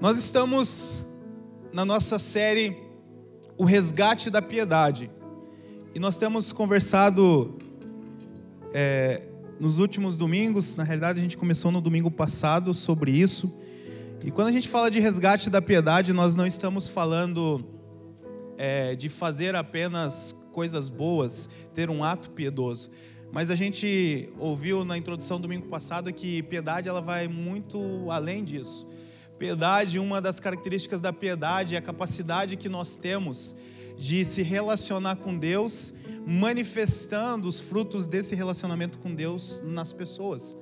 Nós estamos na nossa série O Resgate da Piedade. E nós temos conversado é, nos últimos domingos, na realidade a gente começou no domingo passado sobre isso. E quando a gente fala de resgate da piedade, nós não estamos falando é, de fazer apenas coisas boas, ter um ato piedoso. Mas a gente ouviu na introdução do domingo passado que piedade ela vai muito além disso. Piedade, uma das características da piedade é a capacidade que nós temos de se relacionar com Deus, manifestando os frutos desse relacionamento com Deus nas pessoas.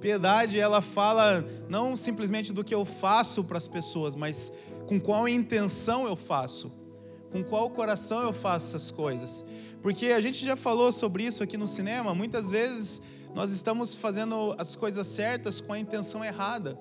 Piedade, ela fala não simplesmente do que eu faço para as pessoas, mas com qual intenção eu faço, com qual coração eu faço essas coisas. Porque a gente já falou sobre isso aqui no cinema, muitas vezes nós estamos fazendo as coisas certas com a intenção errada.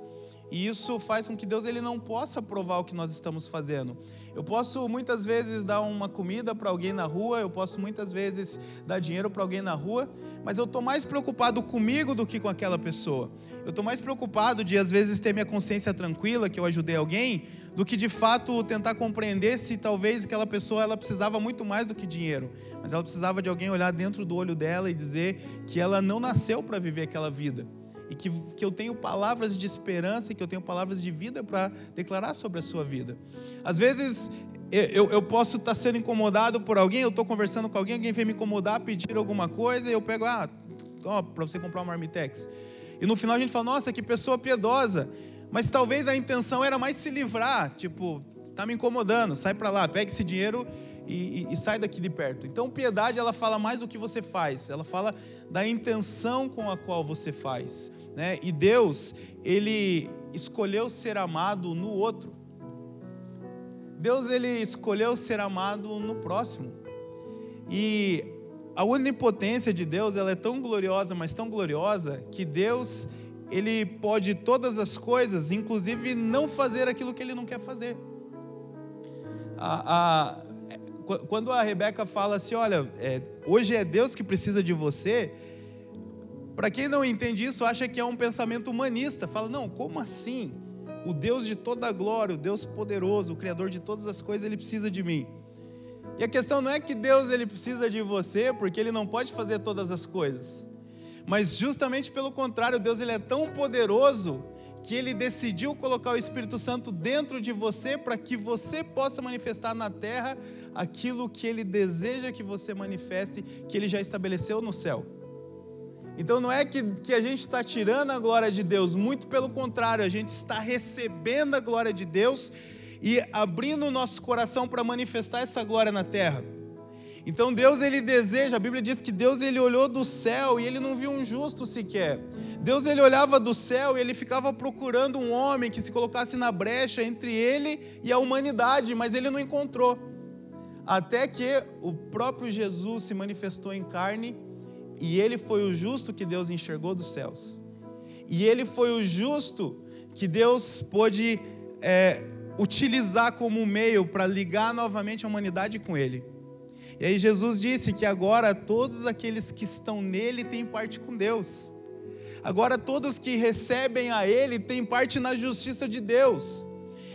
E isso faz com que Deus ele não possa provar o que nós estamos fazendo. Eu posso muitas vezes dar uma comida para alguém na rua, eu posso muitas vezes dar dinheiro para alguém na rua, mas eu estou mais preocupado comigo do que com aquela pessoa. Eu estou mais preocupado de às vezes ter minha consciência tranquila que eu ajudei alguém, do que de fato tentar compreender se talvez aquela pessoa ela precisava muito mais do que dinheiro, mas ela precisava de alguém olhar dentro do olho dela e dizer que ela não nasceu para viver aquela vida e que, que eu tenho palavras de esperança que eu tenho palavras de vida para declarar sobre a sua vida. Às vezes eu, eu posso estar sendo incomodado por alguém, eu estou conversando com alguém, alguém vem me incomodar, pedir alguma coisa, e eu pego, ah, para você comprar uma Armitex. E no final a gente fala, nossa, que pessoa piedosa. Mas talvez a intenção era mais se livrar, tipo, está me incomodando, sai para lá, pega esse dinheiro e, e, e, sai daqui de perto. Então, piedade, ela fala mais do que você faz, ela fala da intenção com a qual você faz. Né? E Deus, ele escolheu ser amado no outro. Deus ele escolheu ser amado no próximo. E a onipotência de Deus, ela é tão gloriosa, mas tão gloriosa que Deus ele pode todas as coisas, inclusive não fazer aquilo que ele não quer fazer. A, a, quando a Rebeca fala assim, olha, é, hoje é Deus que precisa de você, para quem não entende isso, acha que é um pensamento humanista. Fala, não, como assim? O Deus de toda a glória, o Deus poderoso, o Criador de todas as coisas, ele precisa de mim. E a questão não é que Deus ele precisa de você, porque ele não pode fazer todas as coisas. Mas justamente pelo contrário, Deus ele é tão poderoso que ele decidiu colocar o Espírito Santo dentro de você para que você possa manifestar na terra aquilo que ele deseja que você manifeste, que ele já estabeleceu no céu. Então não é que, que a gente está tirando a glória de Deus, muito pelo contrário, a gente está recebendo a glória de Deus e abrindo o nosso coração para manifestar essa glória na terra. Então Deus ele deseja, a Bíblia diz que Deus ele olhou do céu e ele não viu um justo sequer. Deus ele olhava do céu e ele ficava procurando um homem que se colocasse na brecha entre ele e a humanidade, mas ele não encontrou. Até que o próprio Jesus se manifestou em carne e ele foi o justo que Deus enxergou dos céus. E ele foi o justo que Deus pôde é, utilizar como meio para ligar novamente a humanidade com ele. E aí Jesus disse que agora todos aqueles que estão nele têm parte com Deus. Agora todos que recebem a ele têm parte na justiça de Deus.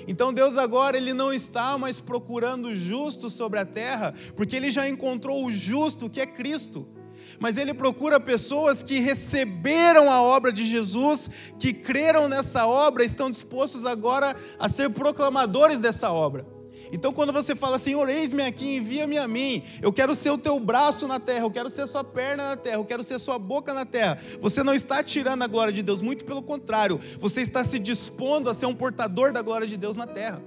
Então Deus agora ele não está mais procurando justo sobre a terra, porque ele já encontrou o justo que é Cristo mas ele procura pessoas que receberam a obra de Jesus, que creram nessa obra, estão dispostos agora a ser proclamadores dessa obra. Então, quando você fala, Senhor, eis-me aqui, envia-me a mim, eu quero ser o teu braço na terra, eu quero ser a sua perna na terra, eu quero ser a sua boca na terra, você não está tirando a glória de Deus, muito pelo contrário, você está se dispondo a ser um portador da glória de Deus na terra.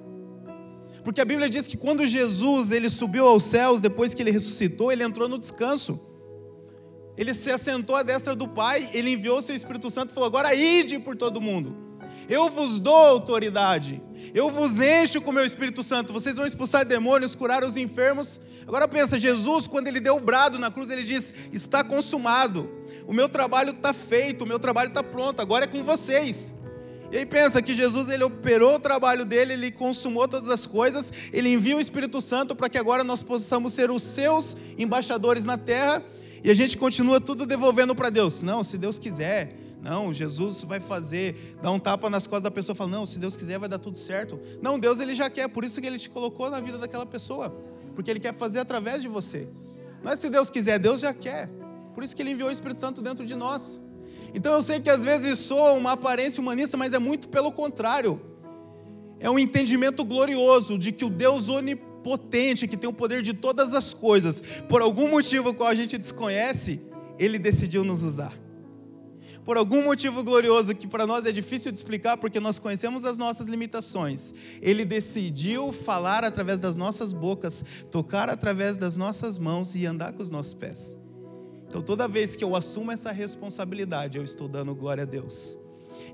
Porque a Bíblia diz que quando Jesus ele subiu aos céus, depois que ele ressuscitou, ele entrou no descanso ele se assentou à destra do Pai, ele enviou seu Espírito Santo e falou: agora ide por todo mundo. Eu vos dou autoridade, eu vos encho com o meu Espírito Santo, vocês vão expulsar demônios, curar os enfermos. Agora pensa, Jesus, quando ele deu o brado na cruz, ele diz: está consumado, o meu trabalho está feito, o meu trabalho está pronto, agora é com vocês. E aí pensa que Jesus ele operou o trabalho dele, ele consumou todas as coisas, ele envia o Espírito Santo para que agora nós possamos ser os seus embaixadores na terra e a gente continua tudo devolvendo para Deus. Não, se Deus quiser, Não, Jesus vai fazer, dá um tapa nas costas da pessoa, fala: "Não, se Deus quiser vai dar tudo certo". Não, Deus ele já quer, por isso que ele te colocou na vida daquela pessoa, porque ele quer fazer através de você. Não é se Deus quiser, Deus já quer. Por isso que ele enviou o Espírito Santo dentro de nós. Então eu sei que às vezes soa uma aparência humanista, mas é muito pelo contrário. É um entendimento glorioso de que o Deus onipotente, que tem o poder de todas as coisas, por algum motivo qual a gente desconhece, ele decidiu nos usar por algum motivo glorioso que para nós é difícil de explicar porque nós conhecemos as nossas limitações, ele decidiu falar através das nossas bocas, tocar através das nossas mãos e andar com os nossos pés. Então, toda vez que eu assumo essa responsabilidade, eu estou dando glória a Deus.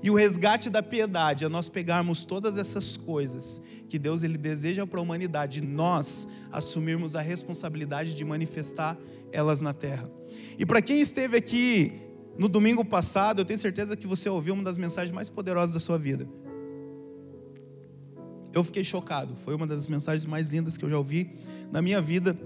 E o resgate da piedade é nós pegarmos todas essas coisas que Deus ele deseja para a humanidade, nós assumirmos a responsabilidade de manifestar elas na terra. E para quem esteve aqui no domingo passado, eu tenho certeza que você ouviu uma das mensagens mais poderosas da sua vida. Eu fiquei chocado, foi uma das mensagens mais lindas que eu já ouvi na minha vida.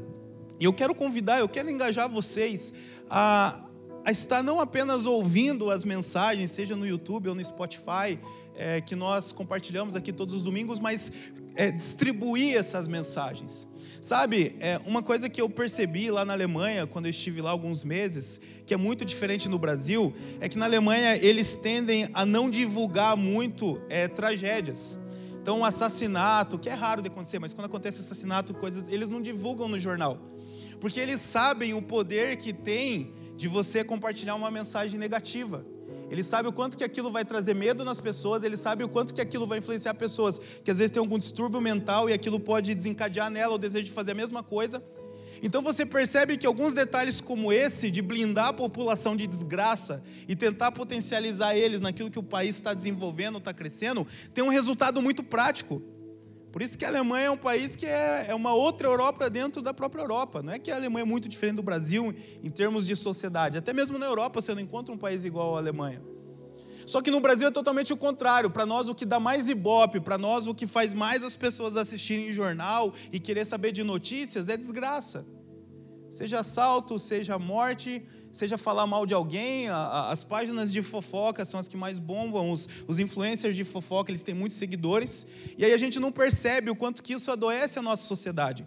E eu quero convidar, eu quero engajar vocês a, a estar não apenas ouvindo as mensagens, seja no YouTube ou no Spotify, é, que nós compartilhamos aqui todos os domingos, mas é, distribuir essas mensagens. Sabe, é, uma coisa que eu percebi lá na Alemanha, quando eu estive lá alguns meses, que é muito diferente no Brasil, é que na Alemanha eles tendem a não divulgar muito é, tragédias. Então, um assassinato, que é raro de acontecer, mas quando acontece assassinato, coisas, eles não divulgam no jornal. Porque eles sabem o poder que tem de você compartilhar uma mensagem negativa. Ele sabe o quanto que aquilo vai trazer medo nas pessoas, ele sabe o quanto que aquilo vai influenciar pessoas, que às vezes tem algum distúrbio mental e aquilo pode desencadear nela o desejo de fazer a mesma coisa. Então você percebe que alguns detalhes como esse, de blindar a população de desgraça e tentar potencializar eles naquilo que o país está desenvolvendo, está crescendo, tem um resultado muito prático. Por isso que a Alemanha é um país que é, é uma outra Europa dentro da própria Europa. Não é que a Alemanha é muito diferente do Brasil em termos de sociedade. Até mesmo na Europa você não encontra um país igual à Alemanha. Só que no Brasil é totalmente o contrário. Para nós, o que dá mais ibope, para nós, o que faz mais as pessoas assistirem jornal e querer saber de notícias é desgraça. Seja assalto, seja morte, seja falar mal de alguém, as páginas de fofoca são as que mais bombam, os, os influencers de fofoca, eles têm muitos seguidores, e aí a gente não percebe o quanto que isso adoece a nossa sociedade.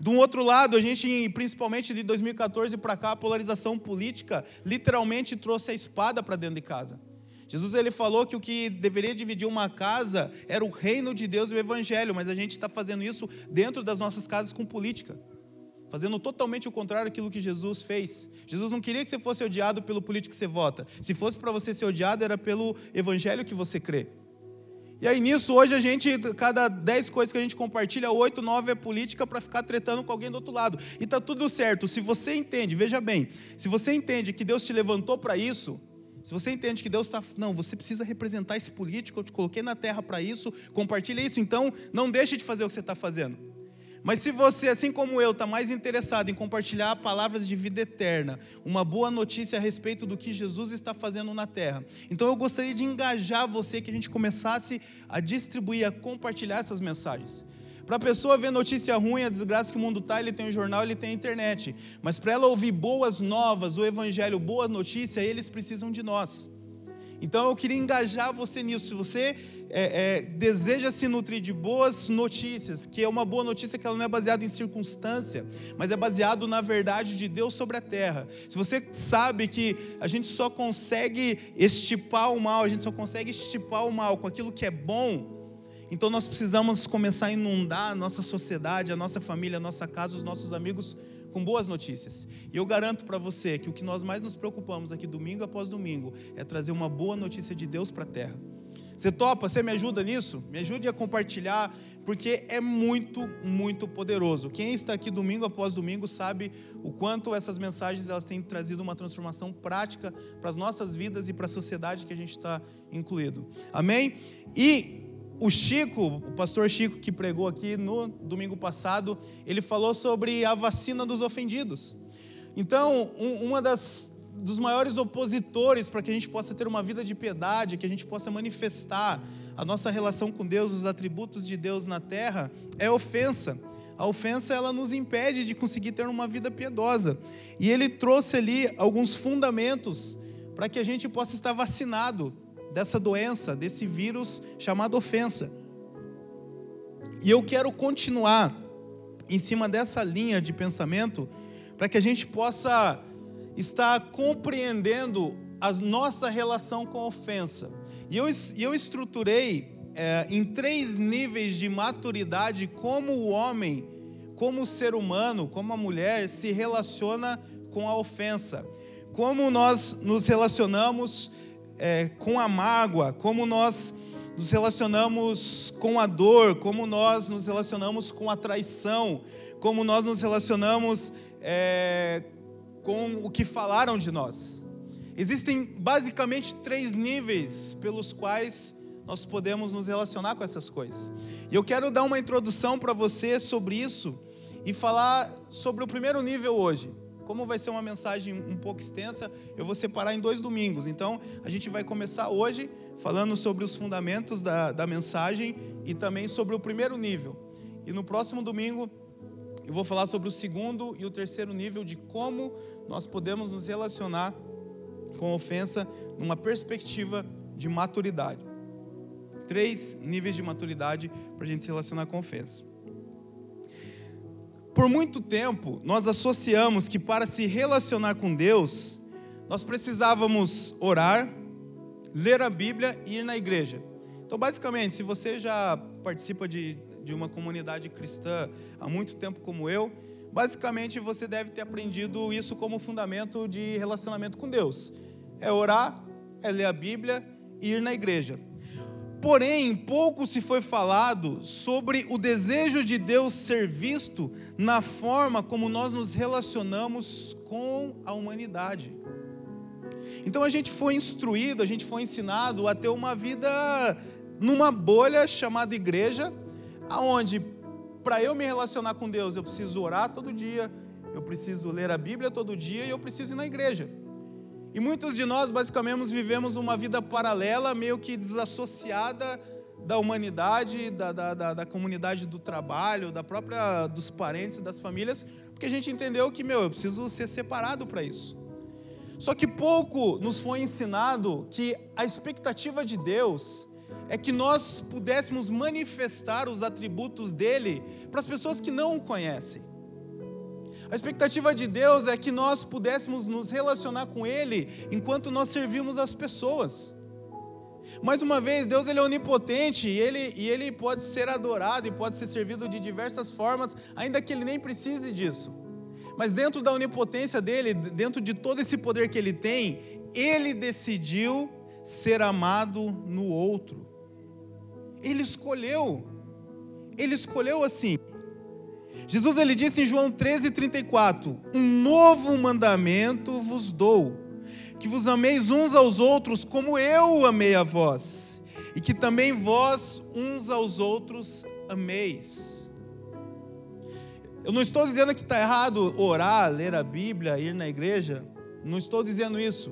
De um outro lado, a gente, principalmente de 2014 para cá, a polarização política literalmente trouxe a espada para dentro de casa. Jesus ele falou que o que deveria dividir uma casa era o reino de Deus e o evangelho, mas a gente está fazendo isso dentro das nossas casas com política fazendo totalmente o contrário daquilo que Jesus fez. Jesus não queria que você fosse odiado pelo político que você vota. Se fosse para você ser odiado, era pelo evangelho que você crê. E aí nisso, hoje a gente, cada dez coisas que a gente compartilha, oito, nove é política para ficar tretando com alguém do outro lado. E tá tudo certo. Se você entende, veja bem, se você entende que Deus te levantou para isso, se você entende que Deus está. Não, você precisa representar esse político, eu te coloquei na terra para isso, compartilha isso, então não deixe de fazer o que você está fazendo. Mas se você, assim como eu, está mais interessado em compartilhar palavras de vida eterna, uma boa notícia a respeito do que Jesus está fazendo na terra, então eu gostaria de engajar você que a gente começasse a distribuir, a compartilhar essas mensagens. Para a pessoa ver notícia ruim, a desgraça que o mundo está, ele tem um jornal, ele tem a internet. Mas para ela ouvir boas novas, o evangelho, boa notícia, eles precisam de nós. Então eu queria engajar você nisso. Se você é, é, deseja se nutrir de boas notícias, que é uma boa notícia que ela não é baseada em circunstância, mas é baseado na verdade de Deus sobre a terra. Se você sabe que a gente só consegue estipar o mal, a gente só consegue estipar o mal com aquilo que é bom, então nós precisamos começar a inundar a nossa sociedade, a nossa família, a nossa casa, os nossos amigos com boas notícias. E eu garanto para você que o que nós mais nos preocupamos aqui domingo após domingo é trazer uma boa notícia de Deus para a terra. Você topa? Você me ajuda nisso? Me ajude a compartilhar, porque é muito, muito poderoso. Quem está aqui domingo após domingo sabe o quanto essas mensagens elas têm trazido uma transformação prática para as nossas vidas e para a sociedade que a gente está incluído. Amém? E o Chico, o pastor Chico que pregou aqui no domingo passado, ele falou sobre a vacina dos ofendidos. Então, um, uma das dos maiores opositores para que a gente possa ter uma vida de piedade, que a gente possa manifestar a nossa relação com Deus, os atributos de Deus na terra, é a ofensa. A ofensa ela nos impede de conseguir ter uma vida piedosa. E ele trouxe ali alguns fundamentos para que a gente possa estar vacinado dessa doença, desse vírus chamado ofensa. E eu quero continuar em cima dessa linha de pensamento para que a gente possa estar compreendendo a nossa relação com a ofensa. E eu, eu estruturei é, em três níveis de maturidade como o homem, como o ser humano, como a mulher se relaciona com a ofensa. Como nós nos relacionamos é, com a mágoa, como nós nos relacionamos com a dor, como nós nos relacionamos com a traição, como nós nos relacionamos é, com o que falaram de nós. Existem basicamente três níveis pelos quais nós podemos nos relacionar com essas coisas. E eu quero dar uma introdução para você sobre isso e falar sobre o primeiro nível hoje. Como vai ser uma mensagem um pouco extensa, eu vou separar em dois domingos. Então, a gente vai começar hoje falando sobre os fundamentos da, da mensagem e também sobre o primeiro nível. E no próximo domingo, eu vou falar sobre o segundo e o terceiro nível de como nós podemos nos relacionar com ofensa numa perspectiva de maturidade. Três níveis de maturidade para a gente se relacionar com ofensa. Por muito tempo, nós associamos que para se relacionar com Deus, nós precisávamos orar, ler a Bíblia e ir na igreja. Então, basicamente, se você já participa de, de uma comunidade cristã há muito tempo como eu, basicamente você deve ter aprendido isso como fundamento de relacionamento com Deus. É orar, é ler a Bíblia e ir na igreja. Porém, pouco se foi falado sobre o desejo de Deus ser visto na forma como nós nos relacionamos com a humanidade. Então a gente foi instruído, a gente foi ensinado a ter uma vida numa bolha chamada igreja, aonde para eu me relacionar com Deus eu preciso orar todo dia, eu preciso ler a Bíblia todo dia e eu preciso ir na igreja. E muitos de nós, basicamente, vivemos uma vida paralela, meio que desassociada da humanidade, da, da, da, da, comunidade do trabalho, da própria dos parentes, das famílias, porque a gente entendeu que, meu, eu preciso ser separado para isso. Só que pouco nos foi ensinado que a expectativa de Deus é que nós pudéssemos manifestar os atributos dele para as pessoas que não o conhecem. A expectativa de Deus é que nós pudéssemos nos relacionar com Ele enquanto nós servimos as pessoas. Mais uma vez, Deus ele é onipotente e ele, e ele pode ser adorado e pode ser servido de diversas formas, ainda que ele nem precise disso. Mas dentro da onipotência dele, dentro de todo esse poder que ele tem, ele decidiu ser amado no outro. Ele escolheu. Ele escolheu assim. Jesus ele disse em João 13:34: "Um novo mandamento vos dou, que vos ameis uns aos outros como eu amei a vós, e que também vós uns aos outros ameis." Eu não estou dizendo que está errado orar, ler a Bíblia, ir na igreja. Não estou dizendo isso.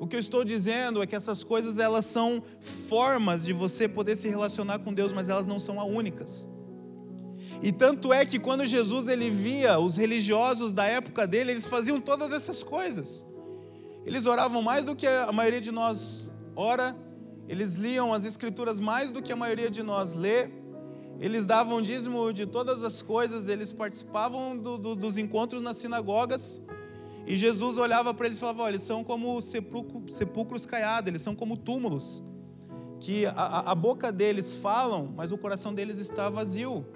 O que eu estou dizendo é que essas coisas elas são formas de você poder se relacionar com Deus, mas elas não são as únicas. E tanto é que quando Jesus ele via os religiosos da época dele, eles faziam todas essas coisas. Eles oravam mais do que a maioria de nós ora, eles liam as escrituras mais do que a maioria de nós lê, eles davam dízimo de todas as coisas, eles participavam do, do, dos encontros nas sinagogas, e Jesus olhava para eles e falava: Olha, eles são como sepulcros, sepulcros caiados, eles são como túmulos, que a, a boca deles falam, mas o coração deles está vazio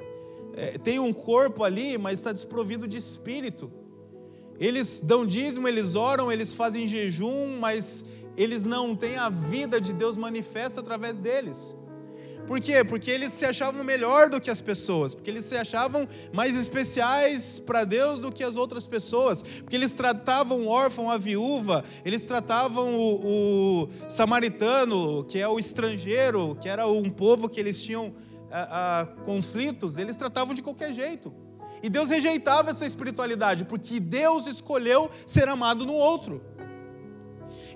é, tem um corpo ali, mas está desprovido de espírito. Eles dão dízimo, eles oram, eles fazem jejum, mas eles não têm a vida de Deus manifesta através deles. Por quê? Porque eles se achavam melhor do que as pessoas, porque eles se achavam mais especiais para Deus do que as outras pessoas, porque eles tratavam o órfão, a viúva, eles tratavam o, o samaritano, que é o estrangeiro, que era um povo que eles tinham a, a, conflitos, eles tratavam de qualquer jeito. E Deus rejeitava essa espiritualidade, porque Deus escolheu ser amado no outro.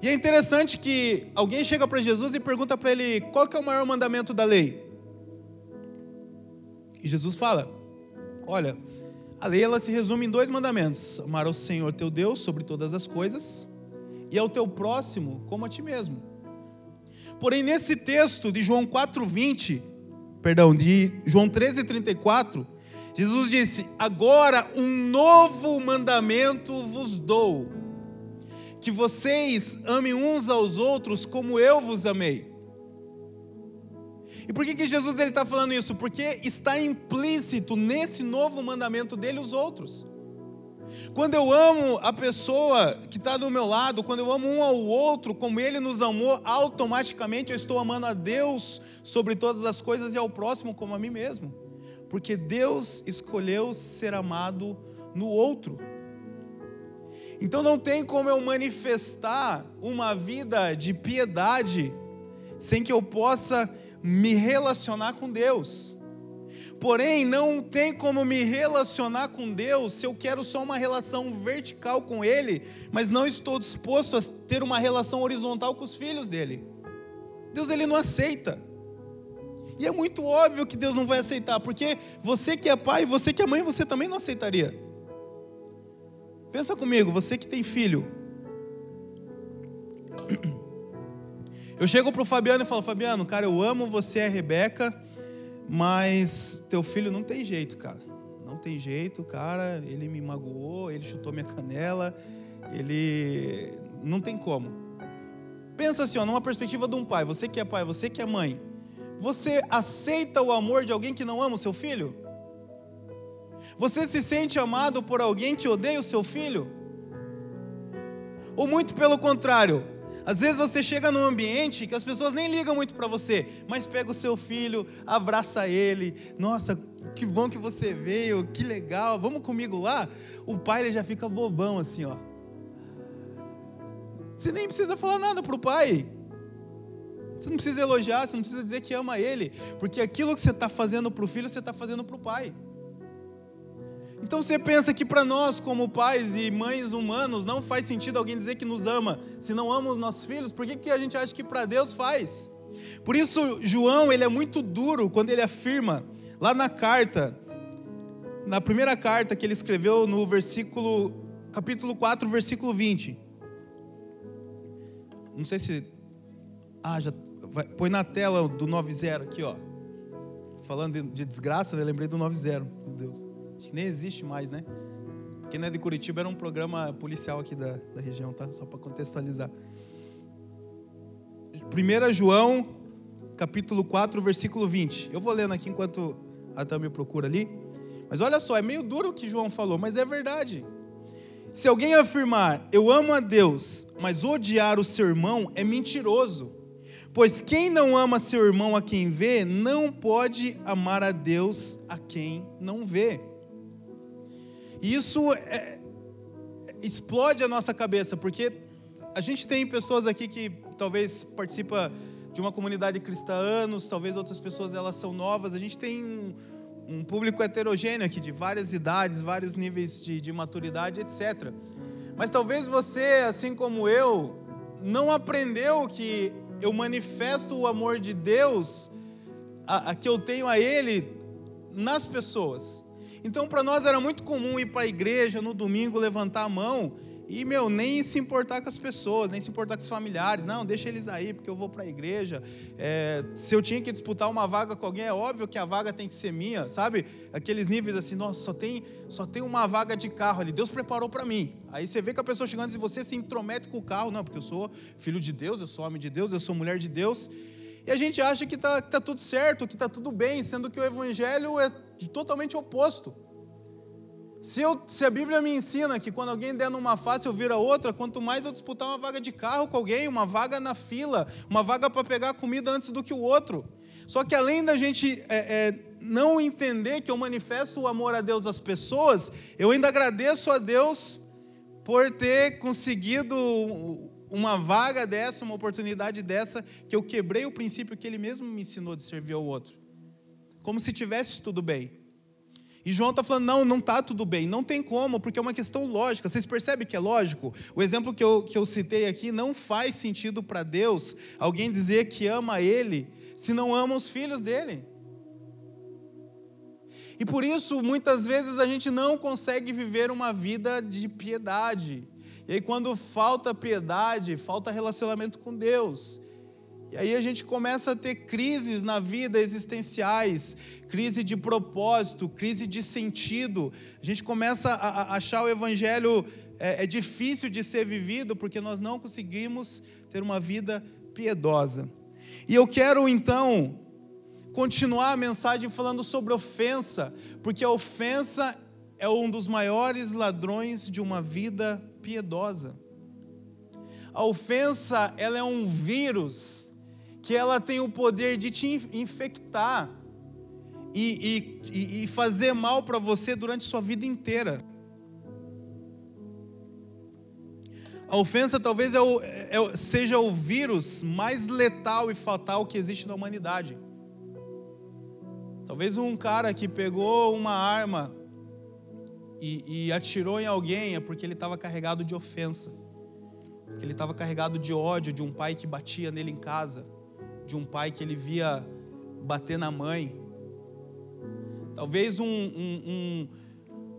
E é interessante que alguém chega para Jesus e pergunta para ele qual que é o maior mandamento da lei. E Jesus fala: Olha, a lei ela se resume em dois mandamentos: amar ao Senhor teu Deus sobre todas as coisas e ao teu próximo como a ti mesmo. Porém, nesse texto de João 4:20, perdão, de João 13:34, Jesus disse: "Agora um novo mandamento vos dou, que vocês amem uns aos outros como eu vos amei." E por que, que Jesus está falando isso? Porque está implícito nesse novo mandamento dele os outros. Quando eu amo a pessoa que está do meu lado, quando eu amo um ao outro, como ele nos amou, automaticamente eu estou amando a Deus sobre todas as coisas e ao próximo como a mim mesmo. Porque Deus escolheu ser amado no outro. Então não tem como eu manifestar uma vida de piedade sem que eu possa me relacionar com Deus. Porém, não tem como me relacionar com Deus se eu quero só uma relação vertical com Ele, mas não estou disposto a ter uma relação horizontal com os filhos dele. Deus ele não aceita. E é muito óbvio que Deus não vai aceitar, porque você que é pai, você que é mãe, você também não aceitaria. Pensa comigo, você que tem filho. Eu chego pro Fabiano e falo: Fabiano, cara, eu amo você a Rebeca mas teu filho não tem jeito, cara. Não tem jeito, cara. Ele me magoou, ele chutou minha canela, ele. Não tem como. Pensa assim, ó, numa perspectiva de um pai. Você que é pai, você que é mãe. Você aceita o amor de alguém que não ama o seu filho? Você se sente amado por alguém que odeia o seu filho? Ou muito pelo contrário, às vezes você chega num ambiente que as pessoas nem ligam muito para você, mas pega o seu filho, abraça ele. Nossa, que bom que você veio, que legal, vamos comigo lá? O pai ele já fica bobão assim, ó. Você nem precisa falar nada pro pai. Você não precisa elogiar, você não precisa dizer que ama ele, porque aquilo que você está fazendo para o filho, você está fazendo para o pai. Então você pensa que para nós, como pais e mães humanos, não faz sentido alguém dizer que nos ama, se não ama os nossos filhos, por que, que a gente acha que para Deus faz? Por isso, João, ele é muito duro quando ele afirma, lá na carta, na primeira carta que ele escreveu no versículo, capítulo 4, versículo 20. Não sei se. Ah, já. Vai, põe na tela do 90 aqui, ó. Falando de, de desgraça, eu lembrei do 90, meu Deus. Acho que nem existe mais, né? Porque é de Curitiba era um programa policial aqui da, da região, tá? Só para contextualizar. 1 João, capítulo 4, versículo 20. Eu vou lendo aqui enquanto a Tami procura ali. Mas olha só, é meio duro o que João falou, mas é verdade. Se alguém afirmar, eu amo a Deus, mas odiar o seu irmão, é mentiroso. Pois quem não ama seu irmão a quem vê, não pode amar a Deus a quem não vê. E isso é, explode a nossa cabeça, porque a gente tem pessoas aqui que talvez participa de uma comunidade cristã há anos, talvez outras pessoas elas são novas. A gente tem um, um público heterogêneo aqui, de várias idades, vários níveis de, de maturidade, etc. Mas talvez você, assim como eu, não aprendeu que eu manifesto o amor de Deus, a, a que eu tenho a Ele, nas pessoas. Então, para nós era muito comum ir para a igreja no domingo, levantar a mão e, meu, nem se importar com as pessoas, nem se importar com os familiares. Não, deixa eles aí, porque eu vou para a igreja. É, se eu tinha que disputar uma vaga com alguém, é óbvio que a vaga tem que ser minha, sabe? Aqueles níveis assim, nossa, só tem, só tem uma vaga de carro ali, Deus preparou para mim. Aí você vê que a pessoa chegando e você se intromete com o carro. Não, porque eu sou filho de Deus, eu sou homem de Deus, eu sou mulher de Deus. E a gente acha que está tá tudo certo, que está tudo bem, sendo que o evangelho é totalmente oposto. Se, eu, se, a Bíblia me ensina que quando alguém der numa face eu vira outra, quanto mais eu disputar uma vaga de carro com alguém, uma vaga na fila, uma vaga para pegar comida antes do que o outro. Só que além da gente é, é, não entender que eu manifesto o amor a Deus às pessoas, eu ainda agradeço a Deus por ter conseguido uma vaga dessa, uma oportunidade dessa, que eu quebrei o princípio que Ele mesmo me ensinou de servir ao outro. Como se tivesse tudo bem. E João está falando, não, não está tudo bem, não tem como, porque é uma questão lógica. Vocês percebem que é lógico? O exemplo que eu, que eu citei aqui não faz sentido para Deus alguém dizer que ama Ele se não ama os filhos dele. E por isso, muitas vezes, a gente não consegue viver uma vida de piedade. E aí, quando falta piedade, falta relacionamento com Deus. E aí a gente começa a ter crises na vida existenciais, crise de propósito, crise de sentido. A gente começa a achar o evangelho é, é difícil de ser vivido porque nós não conseguimos ter uma vida piedosa. E eu quero então continuar a mensagem falando sobre ofensa, porque a ofensa é um dos maiores ladrões de uma vida piedosa. A ofensa, ela é um vírus que ela tem o poder de te infectar e, e, e fazer mal para você durante sua vida inteira. A ofensa talvez é o, é, seja o vírus mais letal e fatal que existe na humanidade. Talvez um cara que pegou uma arma e, e atirou em alguém é porque ele estava carregado de ofensa, porque ele estava carregado de ódio de um pai que batia nele em casa, de um pai que ele via bater na mãe. Talvez um, um, um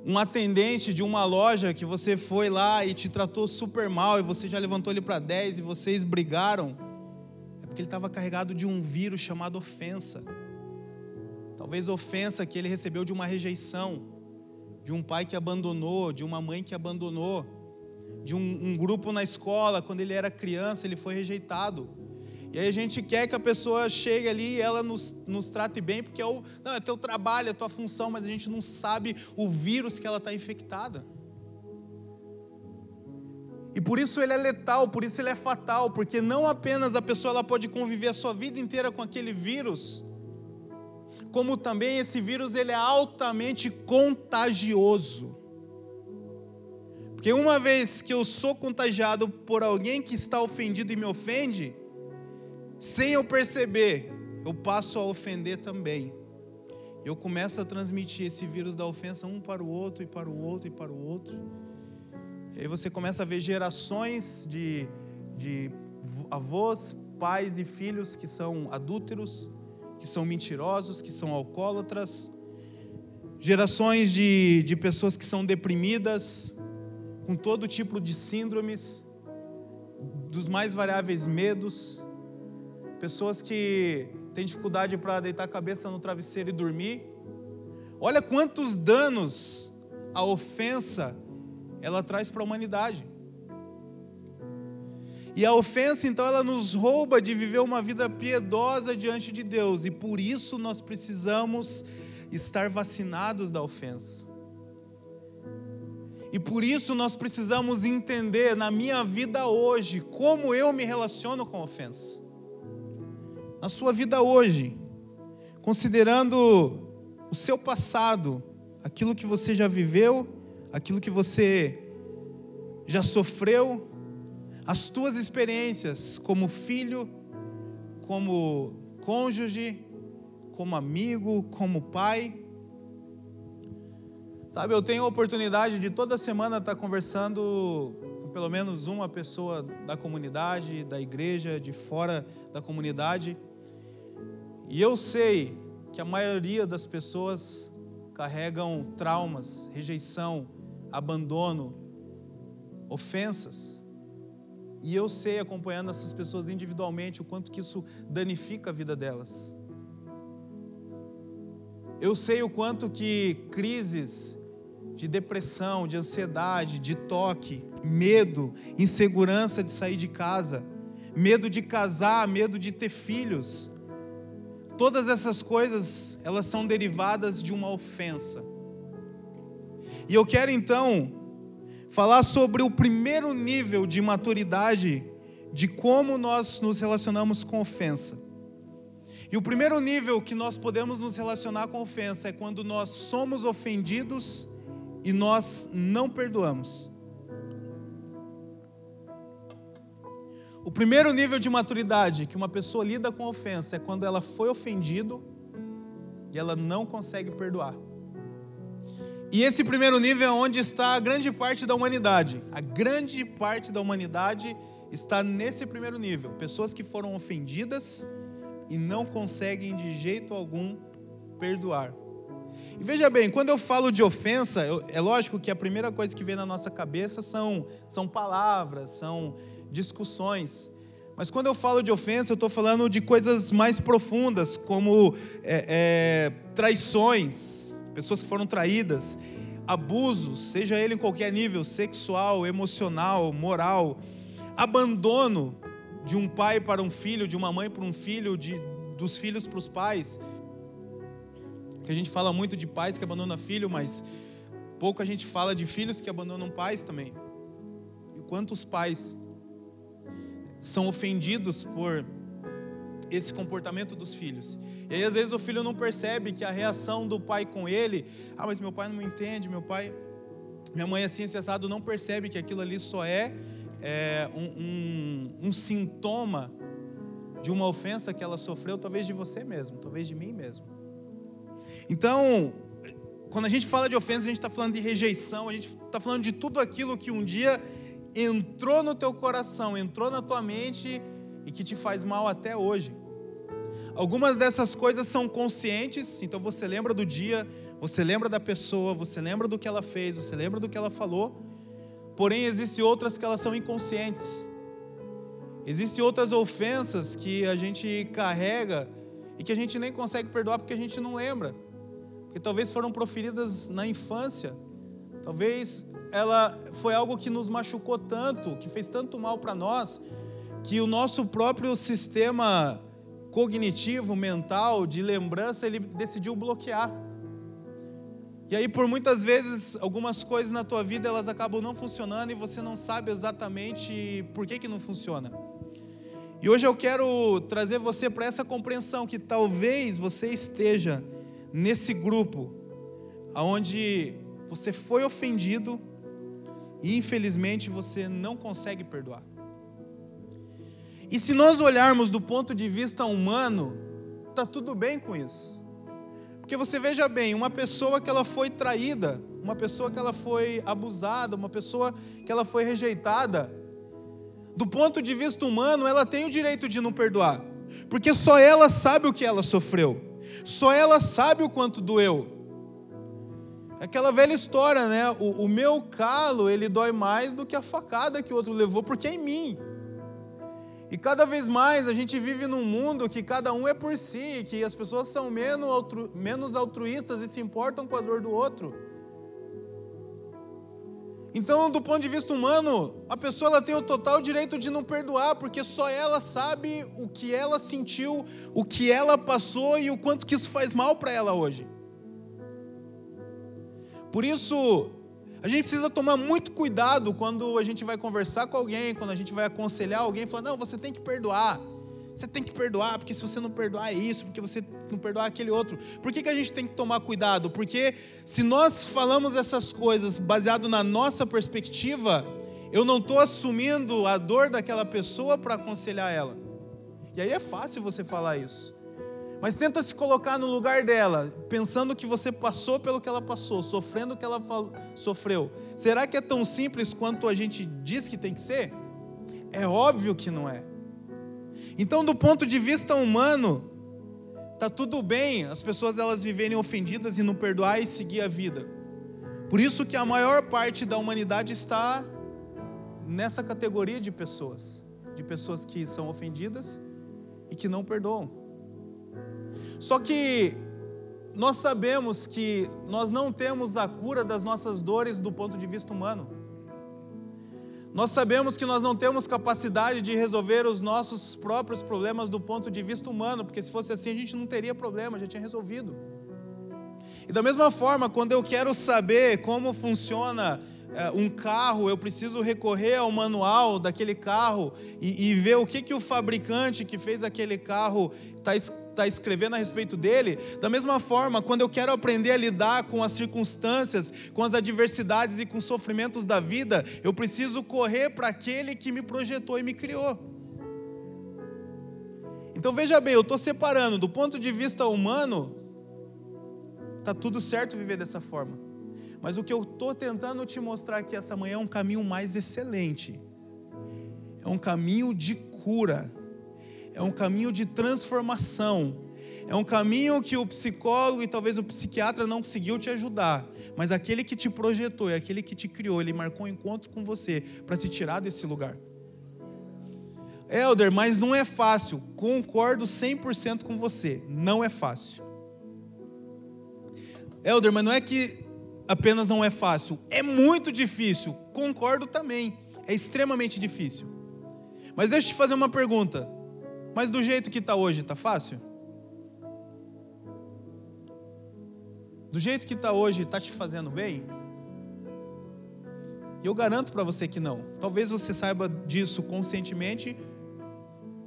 um atendente de uma loja que você foi lá e te tratou super mal e você já levantou ele para 10 e vocês brigaram, é porque ele estava carregado de um vírus chamado ofensa. Talvez ofensa que ele recebeu de uma rejeição, de um pai que abandonou, de uma mãe que abandonou, de um, um grupo na escola, quando ele era criança, ele foi rejeitado. E aí a gente quer que a pessoa chegue ali e ela nos, nos trate bem, porque é, o, não, é teu trabalho, é tua função, mas a gente não sabe o vírus que ela está infectada. E por isso ele é letal, por isso ele é fatal, porque não apenas a pessoa ela pode conviver a sua vida inteira com aquele vírus, como também esse vírus ele é altamente contagioso. Porque uma vez que eu sou contagiado por alguém que está ofendido e me ofende, sem eu perceber, eu passo a ofender também. Eu começo a transmitir esse vírus da ofensa um para o outro, e para o outro, e para o outro. E aí você começa a ver gerações de, de avós, pais e filhos que são adúlteros, que são mentirosos, que são alcoólatras. Gerações de, de pessoas que são deprimidas, com todo tipo de síndromes, dos mais variáveis medos pessoas que têm dificuldade para deitar a cabeça no travesseiro e dormir. Olha quantos danos a ofensa ela traz para a humanidade. E a ofensa, então, ela nos rouba de viver uma vida piedosa diante de Deus, e por isso nós precisamos estar vacinados da ofensa. E por isso nós precisamos entender na minha vida hoje como eu me relaciono com a ofensa na sua vida hoje, considerando o seu passado, aquilo que você já viveu, aquilo que você já sofreu, as tuas experiências como filho, como cônjuge, como amigo, como pai. Sabe, eu tenho a oportunidade de toda semana estar conversando com pelo menos uma pessoa da comunidade, da igreja, de fora da comunidade e eu sei que a maioria das pessoas carregam traumas, rejeição, abandono, ofensas. E eu sei, acompanhando essas pessoas individualmente, o quanto que isso danifica a vida delas. Eu sei o quanto que crises de depressão, de ansiedade, de toque, medo, insegurança de sair de casa, medo de casar, medo de ter filhos, Todas essas coisas, elas são derivadas de uma ofensa. E eu quero então falar sobre o primeiro nível de maturidade de como nós nos relacionamos com ofensa. E o primeiro nível que nós podemos nos relacionar com ofensa é quando nós somos ofendidos e nós não perdoamos. O primeiro nível de maturidade que uma pessoa lida com ofensa é quando ela foi ofendido e ela não consegue perdoar. E esse primeiro nível é onde está a grande parte da humanidade. A grande parte da humanidade está nesse primeiro nível. Pessoas que foram ofendidas e não conseguem de jeito algum perdoar. E veja bem, quando eu falo de ofensa, eu, é lógico que a primeira coisa que vem na nossa cabeça são, são palavras, são discussões. Mas quando eu falo de ofensa, eu estou falando de coisas mais profundas, como é, é, traições, pessoas que foram traídas, abusos, seja ele em qualquer nível, sexual, emocional, moral, abandono de um pai para um filho, de uma mãe para um filho, de, dos filhos para os pais. Que a gente fala muito de pais que abandonam filho, mas pouco a gente fala de filhos que abandonam pais também. E quantos pais são ofendidos por esse comportamento dos filhos. E aí, às vezes, o filho não percebe que a reação do pai com ele, ah, mas meu pai não me entende, meu pai, minha mãe assim, cessado, não percebe que aquilo ali só é, é um, um, um sintoma de uma ofensa que ela sofreu, talvez de você mesmo, talvez de mim mesmo. Então, quando a gente fala de ofensa, a gente está falando de rejeição, a gente está falando de tudo aquilo que um dia entrou no teu coração, entrou na tua mente e que te faz mal até hoje. Algumas dessas coisas são conscientes, então você lembra do dia, você lembra da pessoa, você lembra do que ela fez, você lembra do que ela falou. Porém, existem outras que elas são inconscientes. Existem outras ofensas que a gente carrega e que a gente nem consegue perdoar porque a gente não lembra. Porque talvez foram proferidas na infância. Talvez ela foi algo que nos machucou tanto, que fez tanto mal para nós, que o nosso próprio sistema cognitivo, mental, de lembrança, ele decidiu bloquear. E aí, por muitas vezes, algumas coisas na tua vida elas acabam não funcionando e você não sabe exatamente por que, que não funciona. E hoje eu quero trazer você para essa compreensão que talvez você esteja nesse grupo onde você foi ofendido e infelizmente você não consegue perdoar. E se nós olharmos do ponto de vista humano, tá tudo bem com isso. Porque você veja bem, uma pessoa que ela foi traída, uma pessoa que ela foi abusada, uma pessoa que ela foi rejeitada, do ponto de vista humano, ela tem o direito de não perdoar. Porque só ela sabe o que ela sofreu. Só ela sabe o quanto doeu. Aquela velha história, né? O, o, meu calo, ele dói mais do que a facada que o outro levou, porque é em mim. E cada vez mais a gente vive num mundo que cada um é por si, que as pessoas são menos, altru, menos altruístas e se importam com a dor do outro. Então, do ponto de vista humano, a pessoa ela tem o total direito de não perdoar, porque só ela sabe o que ela sentiu, o que ela passou e o quanto que isso faz mal para ela hoje. Por isso, a gente precisa tomar muito cuidado quando a gente vai conversar com alguém, quando a gente vai aconselhar alguém, falar: não, você tem que perdoar. Você tem que perdoar, porque se você não perdoar é isso, porque você não perdoar é aquele outro. Por que, que a gente tem que tomar cuidado? Porque se nós falamos essas coisas baseado na nossa perspectiva, eu não estou assumindo a dor daquela pessoa para aconselhar ela. E aí é fácil você falar isso. Mas tenta se colocar no lugar dela, pensando que você passou pelo que ela passou, sofrendo o que ela sofreu. Será que é tão simples quanto a gente diz que tem que ser? É óbvio que não é. Então, do ponto de vista humano, tá tudo bem as pessoas elas viverem ofendidas e não perdoar e seguir a vida. Por isso que a maior parte da humanidade está nessa categoria de pessoas, de pessoas que são ofendidas e que não perdoam. Só que nós sabemos que nós não temos a cura das nossas dores do ponto de vista humano. Nós sabemos que nós não temos capacidade de resolver os nossos próprios problemas do ponto de vista humano, porque se fosse assim a gente não teria problema, já tinha resolvido. E da mesma forma, quando eu quero saber como funciona é, um carro, eu preciso recorrer ao manual daquele carro e, e ver o que, que o fabricante que fez aquele carro está está escrevendo a respeito dele, da mesma forma, quando eu quero aprender a lidar com as circunstâncias, com as adversidades e com os sofrimentos da vida, eu preciso correr para aquele que me projetou e me criou. Então veja bem, eu estou separando do ponto de vista humano, está tudo certo viver dessa forma. Mas o que eu estou tentando te mostrar aqui essa manhã é um caminho mais excelente. É um caminho de cura é um caminho de transformação, É um caminho que o psicólogo e talvez o psiquiatra não conseguiu te ajudar, mas aquele que te projetou e aquele que te criou, ele marcou um encontro com você para te tirar desse lugar. Elder, mas não é fácil. Concordo 100% com você. Não é fácil. Elder, mas não é que apenas não é fácil. É muito difícil. Concordo também. É extremamente difícil. Mas deixa eu te fazer uma pergunta. Mas do jeito que está hoje, está fácil? Do jeito que está hoje, está te fazendo bem? E eu garanto para você que não. Talvez você saiba disso conscientemente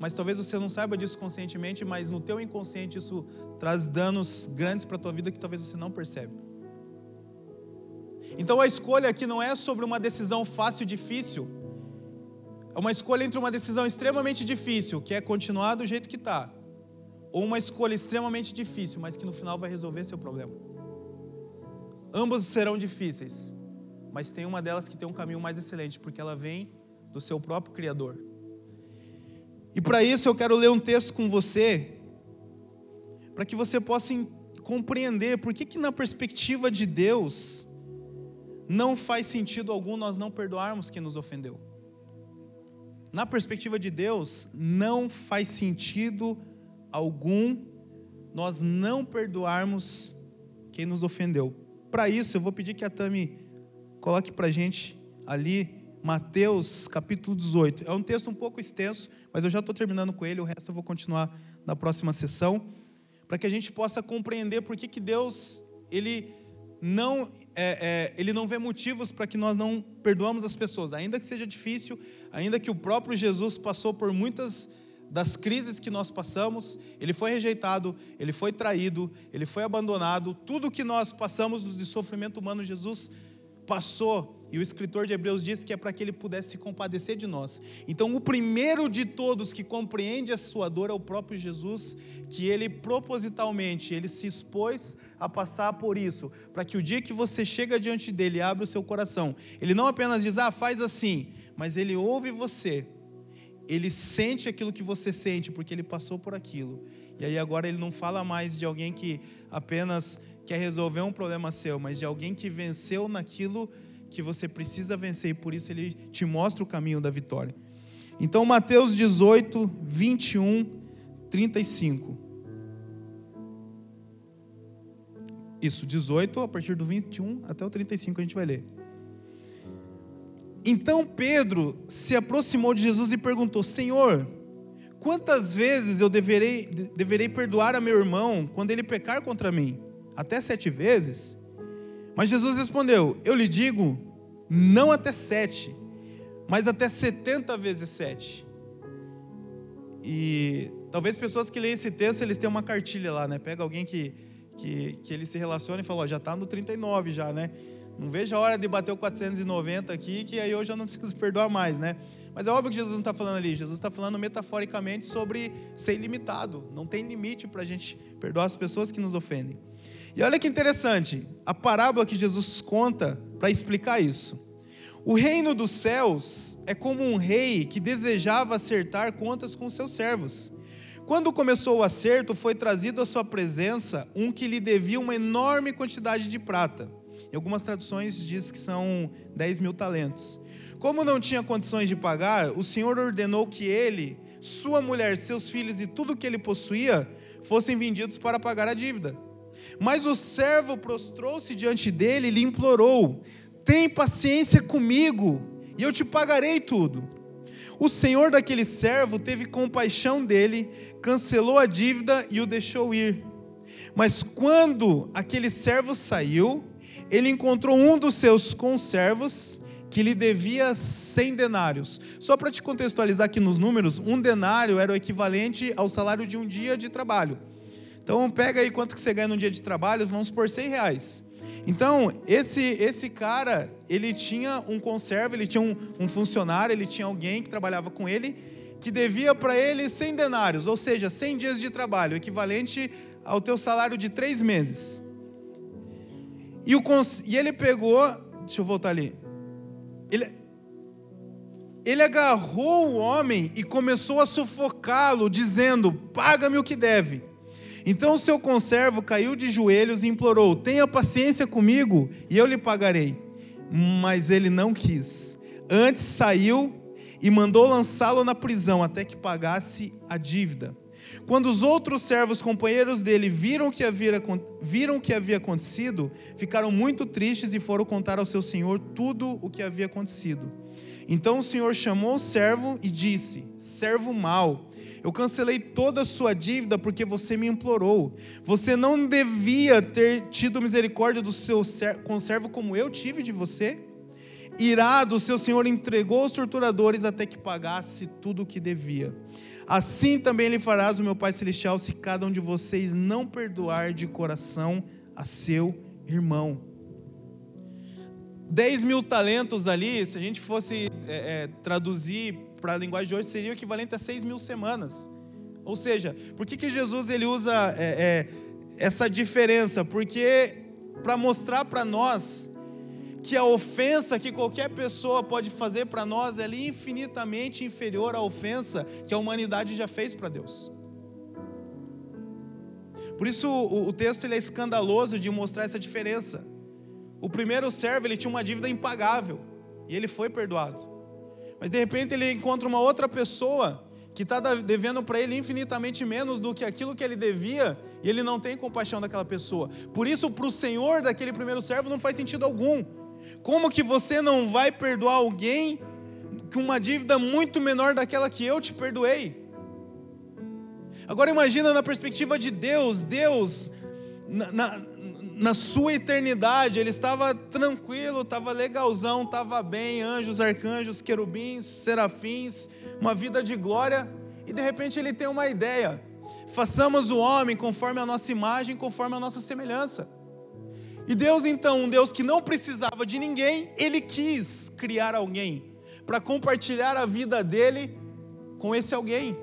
mas talvez você não saiba disso conscientemente, mas no teu inconsciente isso traz danos grandes para a tua vida que talvez você não percebe. Então a escolha aqui não é sobre uma decisão fácil, difícil. É uma escolha entre uma decisão extremamente difícil, que é continuar do jeito que está, ou uma escolha extremamente difícil, mas que no final vai resolver seu problema. Ambas serão difíceis, mas tem uma delas que tem um caminho mais excelente, porque ela vem do seu próprio Criador. E para isso eu quero ler um texto com você, para que você possa compreender por que, que na perspectiva de Deus não faz sentido algum nós não perdoarmos quem nos ofendeu. Na perspectiva de Deus, não faz sentido algum nós não perdoarmos quem nos ofendeu. Para isso, eu vou pedir que a Tami coloque para a gente ali Mateus capítulo 18. É um texto um pouco extenso, mas eu já estou terminando com ele, o resto eu vou continuar na próxima sessão, para que a gente possa compreender por que, que Deus ele não, é, é, ele não vê motivos para que nós não perdoamos as pessoas, ainda que seja difícil, ainda que o próprio Jesus passou por muitas das crises que nós passamos, ele foi rejeitado, ele foi traído, ele foi abandonado, tudo que nós passamos de sofrimento humano, Jesus passou e o escritor de Hebreus diz que é para que ele pudesse se compadecer de nós. Então, o primeiro de todos que compreende a sua dor é o próprio Jesus, que ele propositalmente, ele se expôs a passar por isso, para que o dia que você chega diante dele abre o seu coração, ele não apenas diz, ah, faz assim, mas ele ouve você, ele sente aquilo que você sente, porque ele passou por aquilo. E aí agora ele não fala mais de alguém que apenas quer resolver um problema seu, mas de alguém que venceu naquilo que você precisa vencer e por isso ele te mostra o caminho da vitória. Então, Mateus 18, 21, 35. Isso, 18, a partir do 21 até o 35 a gente vai ler. Então Pedro se aproximou de Jesus e perguntou: Senhor, quantas vezes eu deverei, deverei perdoar a meu irmão quando ele pecar contra mim? Até sete vezes? Mas Jesus respondeu: Eu lhe digo, não até sete, mas até setenta vezes sete. E talvez pessoas que leem esse texto, eles tenham uma cartilha lá, né? Pega alguém que, que, que ele se relaciona e fala, ó, já está no 39 já, né? Não vejo a hora de bater o 490 aqui, que aí eu já não preciso perdoar mais, né? Mas é óbvio que Jesus não está falando ali. Jesus está falando metaforicamente sobre ser ilimitado. Não tem limite para a gente perdoar as pessoas que nos ofendem. E olha que interessante, a parábola que Jesus conta para explicar isso. O reino dos céus é como um rei que desejava acertar contas com seus servos. Quando começou o acerto, foi trazido à sua presença um que lhe devia uma enorme quantidade de prata. Em algumas traduções diz que são 10 mil talentos. Como não tinha condições de pagar, o Senhor ordenou que ele, sua mulher, seus filhos e tudo o que ele possuía fossem vendidos para pagar a dívida. Mas o servo prostrou-se diante dele e lhe implorou: Tem paciência comigo, e eu te pagarei tudo. O senhor daquele servo teve compaixão dele, cancelou a dívida e o deixou ir. Mas quando aquele servo saiu, ele encontrou um dos seus conservos que lhe devia 100 denários. Só para te contextualizar aqui nos números, um denário era o equivalente ao salário de um dia de trabalho. Então pega aí quanto que você ganha num dia de trabalho, vamos por 100 reais. Então, esse, esse cara, ele tinha um conserva, ele tinha um, um funcionário, ele tinha alguém que trabalhava com ele, que devia para ele 100 denários, ou seja, 100 dias de trabalho, equivalente ao teu salário de três meses. E, o, e ele pegou, deixa eu voltar ali, ele, ele agarrou o homem e começou a sufocá-lo, dizendo: Paga-me o que deve. Então o seu conservo caiu de joelhos e implorou: Tenha paciência comigo e eu lhe pagarei. Mas ele não quis. Antes saiu e mandou lançá-lo na prisão até que pagasse a dívida. Quando os outros servos companheiros dele viram que havia, viram o que havia acontecido, ficaram muito tristes e foram contar ao seu senhor tudo o que havia acontecido. Então o senhor chamou o servo e disse: Servo mau, eu cancelei toda a sua dívida porque você me implorou. Você não devia ter tido misericórdia do seu conservo como eu tive de você? Irado, seu senhor entregou os torturadores até que pagasse tudo o que devia. Assim também lhe farás o meu Pai Celestial se cada um de vocês não perdoar de coração a seu irmão. 10 mil talentos ali, se a gente fosse é, é, traduzir para a linguagem de hoje, seria o equivalente a 6 mil semanas. Ou seja, por que, que Jesus ele usa é, é essa diferença? Porque para mostrar para nós que a ofensa que qualquer pessoa pode fazer para nós é infinitamente inferior à ofensa que a humanidade já fez para Deus. Por isso o, o texto ele é escandaloso de mostrar essa diferença. O primeiro servo ele tinha uma dívida impagável e ele foi perdoado. Mas de repente ele encontra uma outra pessoa que está devendo para ele infinitamente menos do que aquilo que ele devia, e ele não tem compaixão daquela pessoa. Por isso, para o senhor daquele primeiro servo não faz sentido algum. Como que você não vai perdoar alguém com uma dívida muito menor daquela que eu te perdoei? Agora imagina na perspectiva de Deus, Deus na, na, na sua eternidade, ele estava tranquilo, estava legalzão, estava bem, anjos, arcanjos, querubins, serafins, uma vida de glória, e de repente ele tem uma ideia: façamos o homem conforme a nossa imagem, conforme a nossa semelhança. E Deus, então, um Deus que não precisava de ninguém, ele quis criar alguém para compartilhar a vida dele com esse alguém.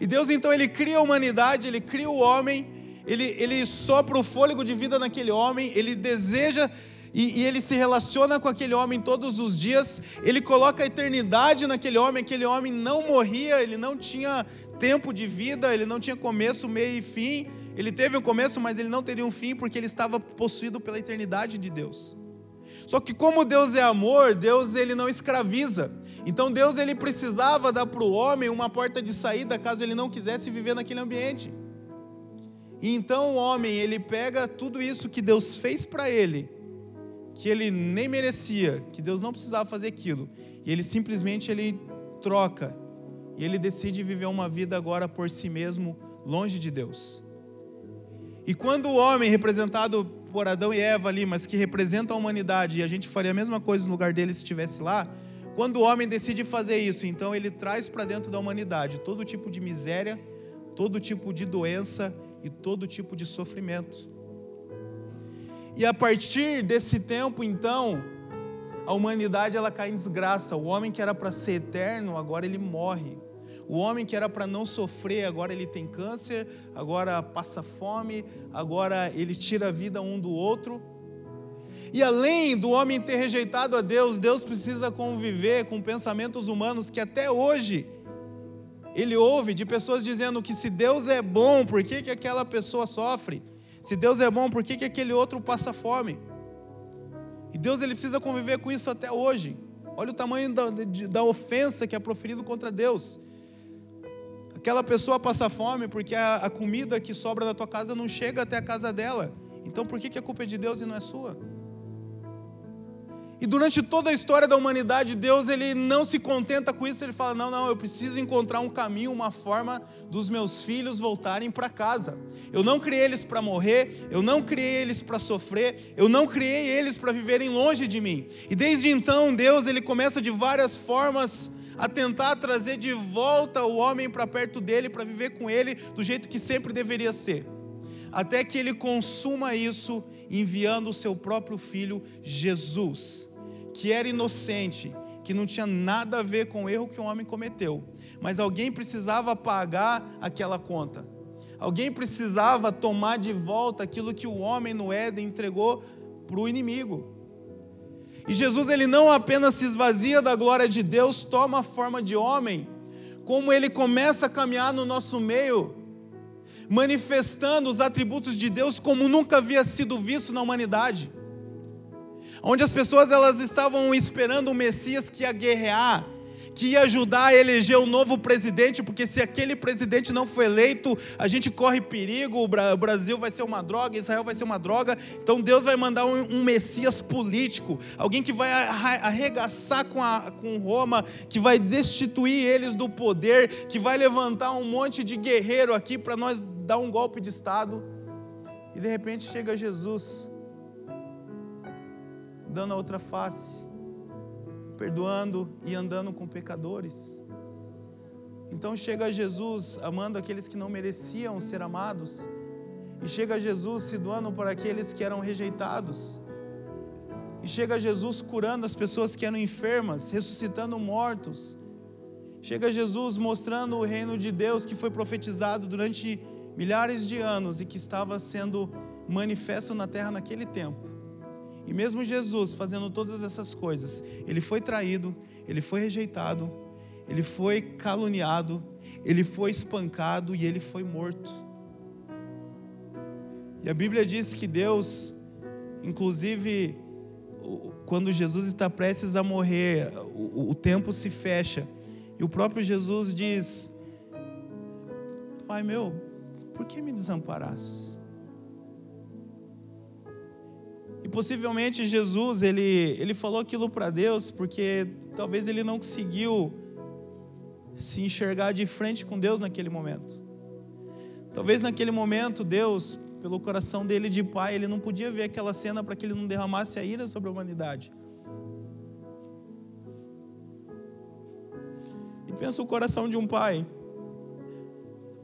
E Deus, então, ele cria a humanidade, ele cria o homem ele, ele sopra o fôlego de vida naquele homem, ele deseja e, e, ele se relaciona com aquele homem todos os dias, ele coloca a eternidade naquele homem, aquele homem não morria, ele não tinha tempo de vida, ele não tinha começo, meio e fim, ele teve um começo, mas ele não teria um fim, porque ele estava possuído pela eternidade de Deus. Só que como Deus é amor, Deus ele não escraviza. Então Deus ele precisava dar para o homem uma porta de saída caso ele não quisesse viver naquele ambiente. E então o homem, ele pega tudo isso que Deus fez para ele, que ele nem merecia, que Deus não precisava fazer aquilo, e ele simplesmente ele troca, e ele decide viver uma vida agora por si mesmo, longe de Deus. E quando o homem, representado por Adão e Eva ali, mas que representa a humanidade, e a gente faria a mesma coisa no lugar dele se estivesse lá, quando o homem decide fazer isso, então ele traz para dentro da humanidade todo tipo de miséria, todo tipo de doença e todo tipo de sofrimento. E a partir desse tempo, então, a humanidade ela cai em desgraça. O homem que era para ser eterno, agora ele morre. O homem que era para não sofrer, agora ele tem câncer, agora passa fome, agora ele tira a vida um do outro. E além do homem ter rejeitado a Deus, Deus precisa conviver com pensamentos humanos que até hoje ele ouve de pessoas dizendo que se Deus é bom, por que, que aquela pessoa sofre? Se Deus é bom, por que, que aquele outro passa fome? E Deus ele precisa conviver com isso até hoje. Olha o tamanho da, da ofensa que é proferido contra Deus. Aquela pessoa passa fome porque a, a comida que sobra da tua casa não chega até a casa dela. Então por que, que a culpa é de Deus e não é sua? E durante toda a história da humanidade, Deus ele não se contenta com isso, ele fala: "Não, não, eu preciso encontrar um caminho, uma forma dos meus filhos voltarem para casa. Eu não criei eles para morrer, eu não criei eles para sofrer, eu não criei eles para viverem longe de mim". E desde então, Deus ele começa de várias formas a tentar trazer de volta o homem para perto dele, para viver com ele do jeito que sempre deveria ser. Até que ele consuma isso enviando o seu próprio filho Jesus que era inocente, que não tinha nada a ver com o erro que o homem cometeu, mas alguém precisava pagar aquela conta. Alguém precisava tomar de volta aquilo que o homem no Éden entregou para o inimigo. E Jesus ele não apenas se esvazia da glória de Deus, toma a forma de homem, como ele começa a caminhar no nosso meio, manifestando os atributos de Deus como nunca havia sido visto na humanidade. Onde as pessoas elas estavam esperando o Messias que ia guerrear, que ia ajudar a eleger um novo presidente, porque se aquele presidente não for eleito, a gente corre perigo, o Brasil vai ser uma droga, Israel vai ser uma droga. Então Deus vai mandar um, um Messias político, alguém que vai arregaçar com, a, com Roma, que vai destituir eles do poder, que vai levantar um monte de guerreiro aqui para nós dar um golpe de Estado. E de repente chega Jesus, dando a outra face perdoando e andando com pecadores. Então chega Jesus amando aqueles que não mereciam ser amados, e chega Jesus se doando por aqueles que eram rejeitados, e chega Jesus curando as pessoas que eram enfermas, ressuscitando mortos. Chega Jesus mostrando o reino de Deus que foi profetizado durante milhares de anos e que estava sendo manifesto na terra naquele tempo. E mesmo Jesus fazendo todas essas coisas, ele foi traído, ele foi rejeitado, ele foi caluniado, ele foi espancado e ele foi morto. E a Bíblia diz que Deus, inclusive, quando Jesus está prestes a morrer, o, o tempo se fecha, e o próprio Jesus diz: Pai meu, por que me desamparaste? E possivelmente Jesus, ele, ele falou aquilo para Deus porque talvez ele não conseguiu se enxergar de frente com Deus naquele momento. Talvez naquele momento Deus, pelo coração dele de pai, ele não podia ver aquela cena para que ele não derramasse a ira sobre a humanidade. E pensa o coração de um pai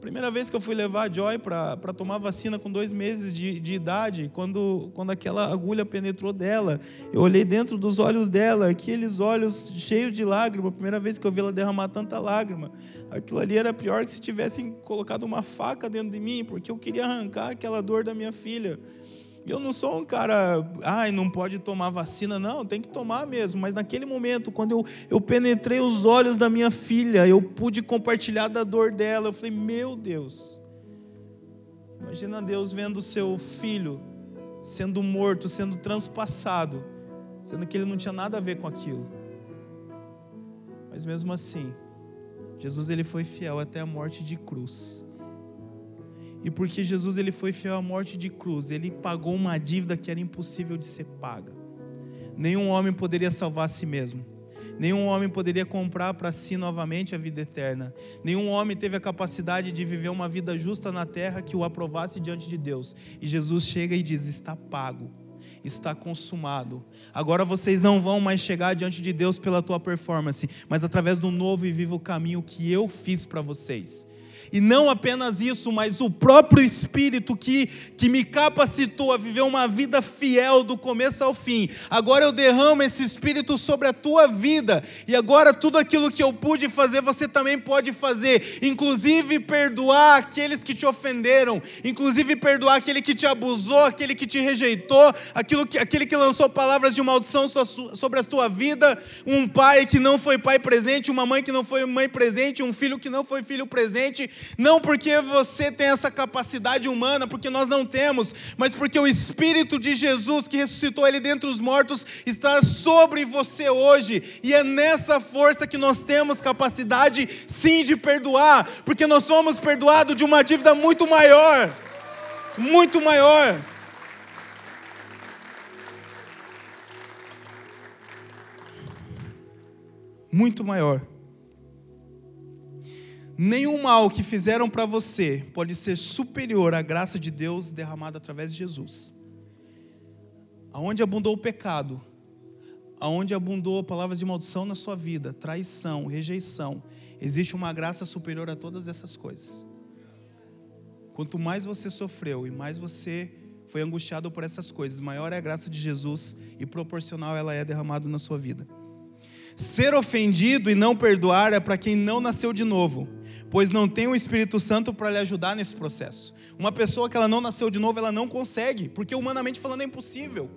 Primeira vez que eu fui levar a Joy para tomar vacina com dois meses de, de idade, quando, quando aquela agulha penetrou dela, eu olhei dentro dos olhos dela, aqueles olhos cheios de lágrima, primeira vez que eu vi ela derramar tanta lágrima. Aquilo ali era pior que se tivessem colocado uma faca dentro de mim, porque eu queria arrancar aquela dor da minha filha. Eu não sou um cara, ai, não pode tomar vacina, não, tem que tomar mesmo. Mas naquele momento, quando eu, eu penetrei os olhos da minha filha, eu pude compartilhar da dor dela. Eu falei, meu Deus, imagina Deus vendo o seu filho sendo morto, sendo transpassado, sendo que ele não tinha nada a ver com aquilo. Mas mesmo assim, Jesus ele foi fiel até a morte de cruz. E porque Jesus ele foi fiel à morte de cruz, ele pagou uma dívida que era impossível de ser paga. Nenhum homem poderia salvar a si mesmo. Nenhum homem poderia comprar para si novamente a vida eterna. Nenhum homem teve a capacidade de viver uma vida justa na terra que o aprovasse diante de Deus. E Jesus chega e diz: Está pago, está consumado. Agora vocês não vão mais chegar diante de Deus pela tua performance, mas através do novo e vivo caminho que eu fiz para vocês. E não apenas isso, mas o próprio Espírito que, que me capacitou a viver uma vida fiel do começo ao fim. Agora eu derramo esse Espírito sobre a tua vida. E agora tudo aquilo que eu pude fazer, você também pode fazer. Inclusive perdoar aqueles que te ofenderam. Inclusive perdoar aquele que te abusou, aquele que te rejeitou, aquilo que, aquele que lançou palavras de maldição sobre a tua vida. Um pai que não foi pai presente, uma mãe que não foi mãe presente, um filho que não foi filho presente não porque você tem essa capacidade humana, porque nós não temos, mas porque o Espírito de Jesus que ressuscitou ele dentre os mortos está sobre você hoje, e é nessa força que nós temos capacidade sim de perdoar, porque nós somos perdoados de uma dívida muito maior muito maior. Muito maior. Nenhum mal que fizeram para você pode ser superior à graça de Deus derramada através de Jesus. Aonde abundou o pecado, aonde abundou palavras de maldição na sua vida, traição, rejeição, existe uma graça superior a todas essas coisas. Quanto mais você sofreu e mais você foi angustiado por essas coisas, maior é a graça de Jesus e proporcional ela é derramada na sua vida. Ser ofendido e não perdoar é para quem não nasceu de novo pois não tem o Espírito Santo para lhe ajudar nesse processo. Uma pessoa que ela não nasceu de novo, ela não consegue, porque humanamente falando é impossível.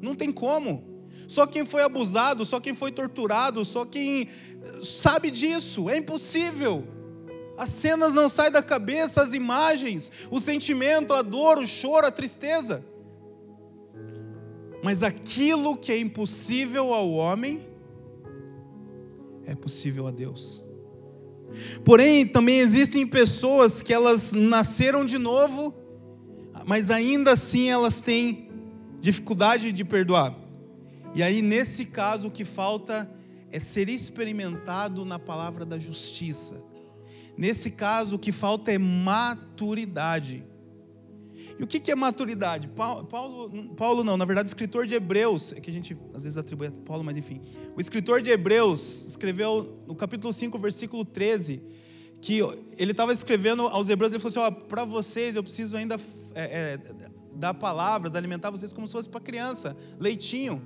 Não tem como. Só quem foi abusado, só quem foi torturado, só quem sabe disso, é impossível. As cenas não saem da cabeça, as imagens, o sentimento, a dor, o choro, a tristeza. Mas aquilo que é impossível ao homem é possível a Deus. Porém, também existem pessoas que elas nasceram de novo, mas ainda assim elas têm dificuldade de perdoar. E aí, nesse caso, o que falta é ser experimentado na palavra da justiça. Nesse caso, o que falta é maturidade. E o que é maturidade? Paulo, Paulo, Paulo, não, na verdade, o escritor de Hebreus, é que a gente às vezes atribui a Paulo, mas enfim. O escritor de Hebreus escreveu no capítulo 5, versículo 13, que ele estava escrevendo aos Hebreus, ele falou assim: para vocês eu preciso ainda é, é, dar palavras, alimentar vocês como se fosse para criança, leitinho.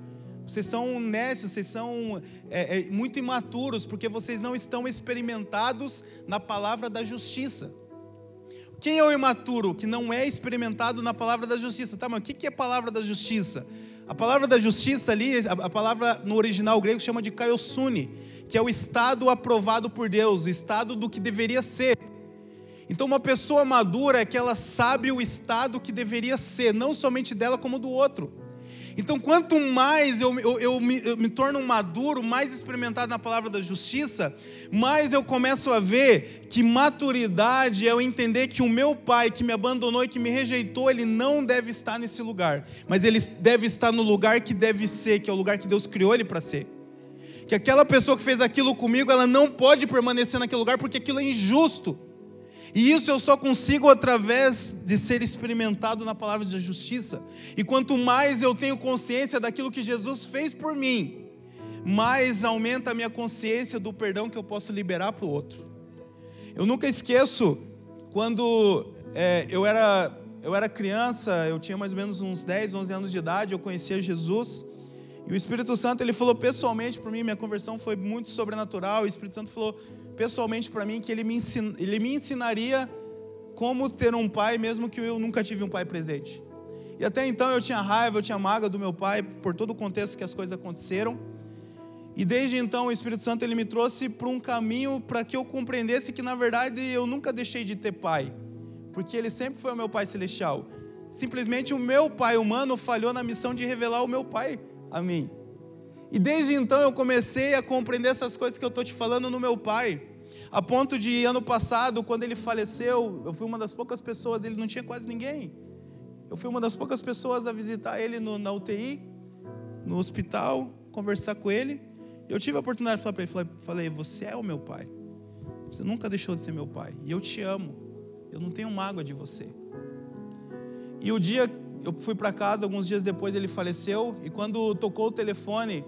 Vocês são nestes, vocês são é, é, muito imaturos, porque vocês não estão experimentados na palavra da justiça. Quem é o imaturo que não é experimentado na palavra da justiça? Tá, mas o que é a palavra da justiça? A palavra da justiça ali, a palavra no original grego chama de kaiosune, que é o estado aprovado por Deus, o estado do que deveria ser. Então, uma pessoa madura é que ela sabe o estado que deveria ser, não somente dela, como do outro. Então, quanto mais eu, eu, eu, me, eu, me, torno maduro, mais experimentado na palavra da justiça, mais eu começo a ver que maturidade é eu entender que o meu pai que me abandonou e que me rejeitou, ele não deve estar nesse lugar, mas ele deve estar no lugar que deve ser, que é o lugar que Deus criou ele para ser. Que aquela pessoa que fez aquilo comigo, ela não pode permanecer naquele lugar porque aquilo é injusto. E isso eu só consigo através de ser experimentado na palavra de justiça. E quanto mais eu tenho consciência daquilo que Jesus fez por mim, mais aumenta a minha consciência do perdão que eu posso liberar para o outro. Eu nunca esqueço quando é, eu, era, eu era criança, eu tinha mais ou menos uns 10, 11 anos de idade, eu conhecia Jesus. E o Espírito Santo ele falou pessoalmente para mim, minha conversão foi muito sobrenatural. O Espírito Santo falou: pessoalmente para mim que ele me, ensin, ele me ensinaria como ter um pai, mesmo que eu nunca tive um pai presente. E até então eu tinha raiva, eu tinha mágoa do meu pai por todo o contexto que as coisas aconteceram. E desde então o Espírito Santo ele me trouxe para um caminho para que eu compreendesse que na verdade eu nunca deixei de ter pai, porque ele sempre foi o meu pai celestial. Simplesmente o meu pai humano falhou na missão de revelar o meu pai a mim. E desde então eu comecei a compreender essas coisas que eu estou te falando no meu pai. A ponto de ano passado, quando ele faleceu, eu fui uma das poucas pessoas, ele não tinha quase ninguém. Eu fui uma das poucas pessoas a visitar ele no, na UTI, no hospital, conversar com ele. Eu tive a oportunidade de falar para ele, falei, falei, você é o meu pai. Você nunca deixou de ser meu pai. E eu te amo. Eu não tenho mágoa de você. E o dia, eu fui para casa, alguns dias depois ele faleceu. E quando tocou o telefone,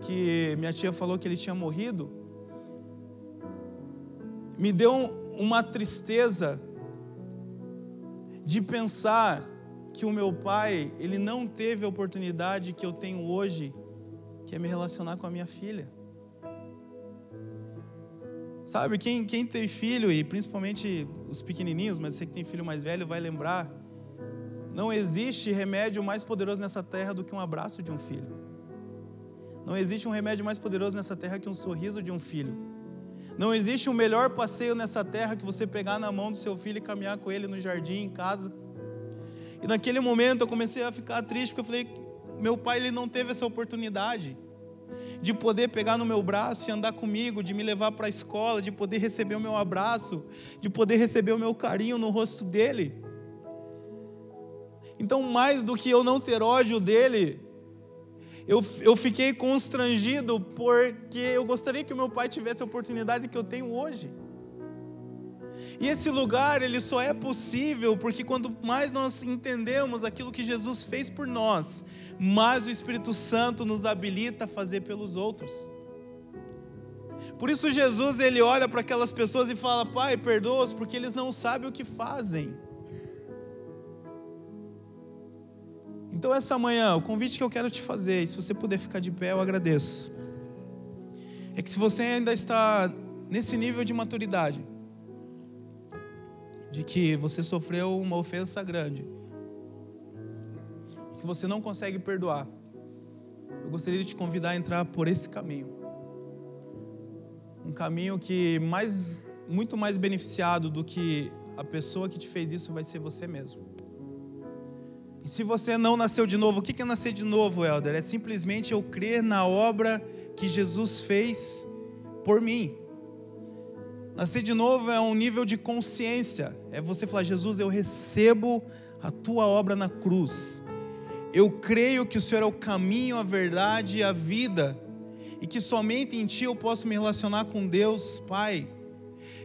que minha tia falou que ele tinha morrido, me deu uma tristeza de pensar que o meu pai, ele não teve a oportunidade que eu tenho hoje, que é me relacionar com a minha filha. Sabe, quem, quem tem filho, e principalmente os pequenininhos, mas você que tem filho mais velho vai lembrar, não existe remédio mais poderoso nessa terra do que um abraço de um filho. Não existe um remédio mais poderoso nessa terra que um sorriso de um filho. Não existe um melhor passeio nessa terra que você pegar na mão do seu filho e caminhar com ele no jardim, em casa. E naquele momento eu comecei a ficar triste, porque eu falei, meu pai ele não teve essa oportunidade de poder pegar no meu braço e andar comigo, de me levar para a escola, de poder receber o meu abraço, de poder receber o meu carinho no rosto dele. Então, mais do que eu não ter ódio dele, eu, eu fiquei constrangido porque eu gostaria que o meu pai tivesse a oportunidade que eu tenho hoje. E esse lugar, ele só é possível porque quando mais nós entendemos aquilo que Jesus fez por nós, mais o Espírito Santo nos habilita a fazer pelos outros. Por isso Jesus, ele olha para aquelas pessoas e fala: "Pai, perdoa-os porque eles não sabem o que fazem". Então, essa manhã, o convite que eu quero te fazer, e se você puder ficar de pé, eu agradeço. É que se você ainda está nesse nível de maturidade, de que você sofreu uma ofensa grande, que você não consegue perdoar, eu gostaria de te convidar a entrar por esse caminho. Um caminho que mais muito mais beneficiado do que a pessoa que te fez isso vai ser você mesmo. E se você não nasceu de novo, o que é nascer de novo, Helder? É simplesmente eu crer na obra que Jesus fez por mim. Nascer de novo é um nível de consciência. É você falar: Jesus, eu recebo a tua obra na cruz. Eu creio que o Senhor é o caminho, a verdade e a vida, e que somente em Ti eu posso me relacionar com Deus, Pai.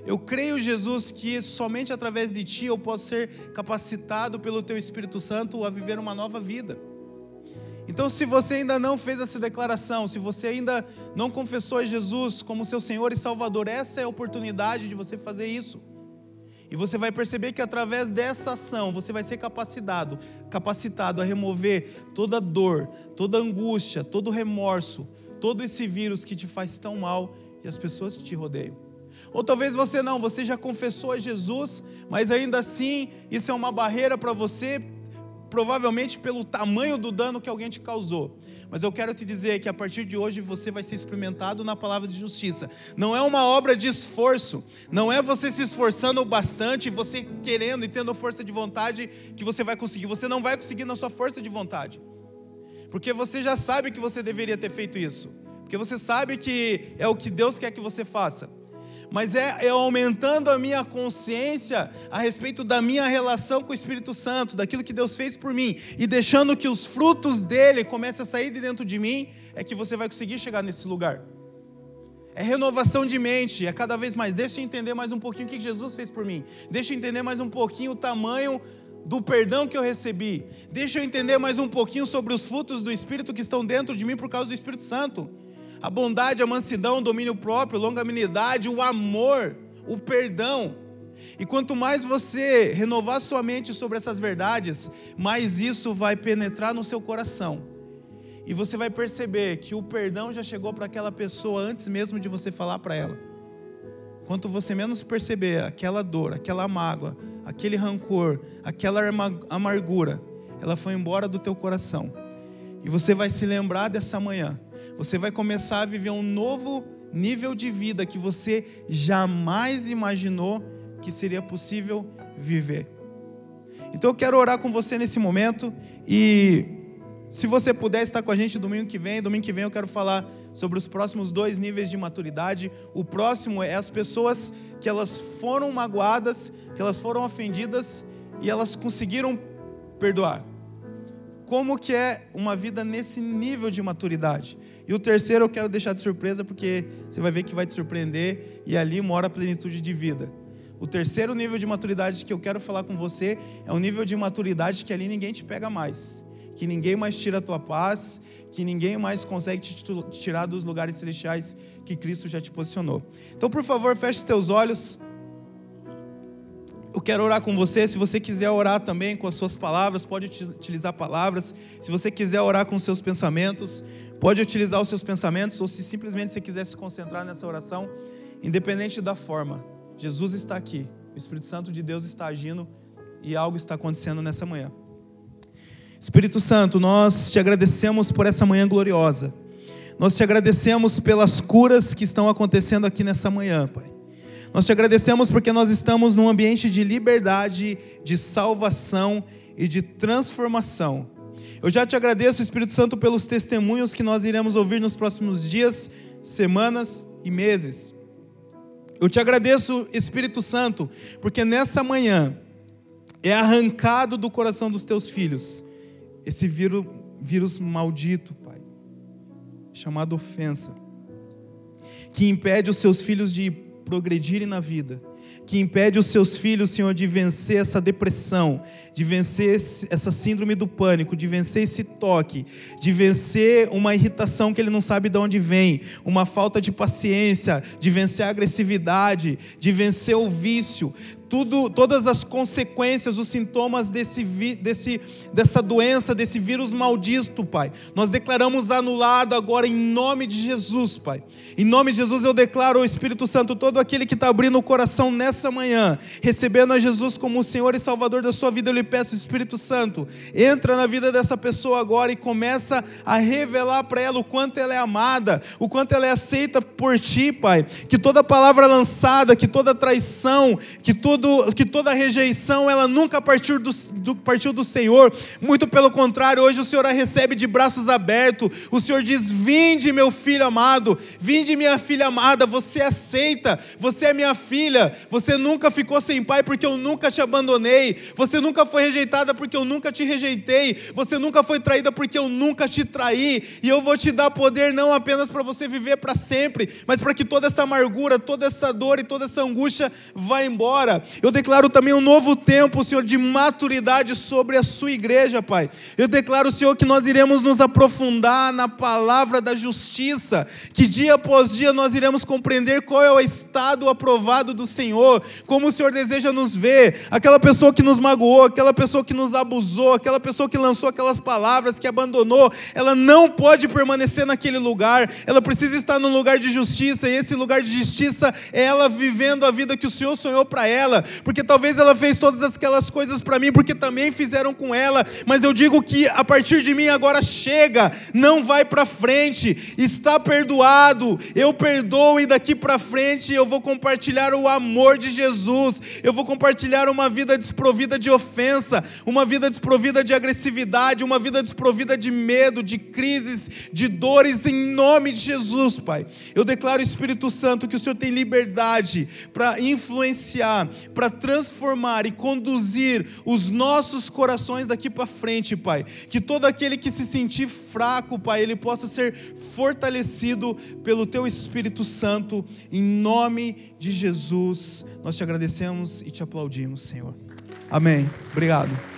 Eu creio, Jesus, que somente através de Ti eu posso ser capacitado pelo Teu Espírito Santo a viver uma nova vida. Então, se você ainda não fez essa declaração, se você ainda não confessou a Jesus como seu Senhor e Salvador, essa é a oportunidade de você fazer isso. E você vai perceber que através dessa ação você vai ser capacitado, capacitado a remover toda dor, toda angústia, todo remorso, todo esse vírus que te faz tão mal e as pessoas que te rodeiam. Ou talvez você não, você já confessou a Jesus, mas ainda assim isso é uma barreira para você provavelmente pelo tamanho do dano que alguém te causou. Mas eu quero te dizer que a partir de hoje você vai ser experimentado na palavra de justiça. Não é uma obra de esforço, não é você se esforçando bastante, você querendo e tendo força de vontade que você vai conseguir. Você não vai conseguir na sua força de vontade. Porque você já sabe que você deveria ter feito isso. Porque você sabe que é o que Deus quer que você faça mas é, é aumentando a minha consciência a respeito da minha relação com o Espírito Santo, daquilo que Deus fez por mim, e deixando que os frutos dele comecem a sair de dentro de mim, é que você vai conseguir chegar nesse lugar. É renovação de mente, é cada vez mais. Deixa eu entender mais um pouquinho o que Jesus fez por mim. Deixa eu entender mais um pouquinho o tamanho do perdão que eu recebi. Deixa eu entender mais um pouquinho sobre os frutos do Espírito que estão dentro de mim por causa do Espírito Santo a bondade, a mansidão, o domínio próprio, longanimidade, o amor, o perdão. E quanto mais você renovar sua mente sobre essas verdades, mais isso vai penetrar no seu coração. E você vai perceber que o perdão já chegou para aquela pessoa antes mesmo de você falar para ela. Quanto você menos perceber aquela dor, aquela mágoa, aquele rancor, aquela amargura, ela foi embora do teu coração. E você vai se lembrar dessa manhã você vai começar a viver um novo nível de vida que você jamais imaginou que seria possível viver. Então eu quero orar com você nesse momento e se você puder estar com a gente domingo que vem, domingo que vem eu quero falar sobre os próximos dois níveis de maturidade. O próximo é as pessoas que elas foram magoadas, que elas foram ofendidas e elas conseguiram perdoar. Como que é uma vida nesse nível de maturidade? E o terceiro eu quero deixar de surpresa porque você vai ver que vai te surpreender e ali mora a plenitude de vida. O terceiro nível de maturidade que eu quero falar com você é um nível de maturidade que ali ninguém te pega mais, que ninguém mais tira a tua paz, que ninguém mais consegue te tirar dos lugares celestiais que Cristo já te posicionou. Então, por favor, feche os teus olhos. Eu quero orar com você. Se você quiser orar também com as suas palavras, pode utilizar palavras. Se você quiser orar com os seus pensamentos, Pode utilizar os seus pensamentos, ou se simplesmente você quiser se concentrar nessa oração, independente da forma, Jesus está aqui, o Espírito Santo de Deus está agindo e algo está acontecendo nessa manhã. Espírito Santo, nós te agradecemos por essa manhã gloriosa. Nós te agradecemos pelas curas que estão acontecendo aqui nessa manhã, Pai. Nós te agradecemos porque nós estamos num ambiente de liberdade, de salvação e de transformação. Eu já te agradeço, Espírito Santo, pelos testemunhos que nós iremos ouvir nos próximos dias, semanas e meses. Eu te agradeço, Espírito Santo, porque nessa manhã é arrancado do coração dos teus filhos esse vírus, vírus maldito, Pai, chamado ofensa, que impede os seus filhos de progredirem na vida que impede os seus filhos, Senhor, de vencer essa depressão, de vencer essa síndrome do pânico, de vencer esse toque, de vencer uma irritação que ele não sabe de onde vem, uma falta de paciência, de vencer a agressividade, de vencer o vício tudo, todas as consequências, os sintomas desse, desse, dessa doença, desse vírus maldito, Pai. Nós declaramos anulado agora em nome de Jesus, Pai. Em nome de Jesus eu declaro ao Espírito Santo, todo aquele que está abrindo o coração nessa manhã, recebendo a Jesus como o Senhor e Salvador da sua vida, eu lhe peço, Espírito Santo, entra na vida dessa pessoa agora e começa a revelar para ela o quanto ela é amada, o quanto ela é aceita por Ti, Pai. Que toda palavra lançada, que toda traição, que, tudo, que toda rejeição, ela nunca partiu do, do, partiu do Senhor. Muito pelo contrário, hoje o Senhor a recebe de braços abertos. O Senhor diz: Vinde, meu filho amado, vinde, minha filha amada, você aceita, você é minha filha, você nunca ficou sem pai porque eu nunca te abandonei, você nunca foi rejeitada porque eu nunca te rejeitei, você nunca foi traída porque eu nunca te traí, e eu vou te dar poder não apenas para você viver para sempre, mas para que toda essa amargura, toda essa dor e toda essa angústia vá embora. Eu declaro também um novo tempo, Senhor, de maturidade sobre a sua igreja, Pai. Eu declaro, Senhor, que nós iremos nos aprofundar na palavra da justiça, que dia após dia nós iremos compreender qual é o estado aprovado do Senhor, como o Senhor deseja nos ver, aquela pessoa que nos magoou, aquela pessoa que nos abusou, aquela pessoa que lançou aquelas palavras, que abandonou, ela não pode permanecer naquele lugar, ela precisa estar no lugar de justiça, e esse lugar de justiça é ela vivendo a vida que o Senhor sonhou para porque talvez ela fez todas aquelas coisas para mim, porque também fizeram com ela, mas eu digo que a partir de mim agora chega, não vai para frente, está perdoado, eu perdoo e daqui para frente eu vou compartilhar o amor de Jesus, eu vou compartilhar uma vida desprovida de ofensa, uma vida desprovida de agressividade, uma vida desprovida de medo, de crises, de dores, em nome de Jesus, Pai. Eu declaro, Espírito Santo, que o Senhor tem liberdade para influenciar, para transformar e conduzir os nossos corações daqui para frente, Pai. Que todo aquele que se sentir fraco, Pai, ele possa ser fortalecido pelo Teu Espírito Santo, em nome de Jesus. Nós te agradecemos e te aplaudimos, Senhor. Amém. Obrigado.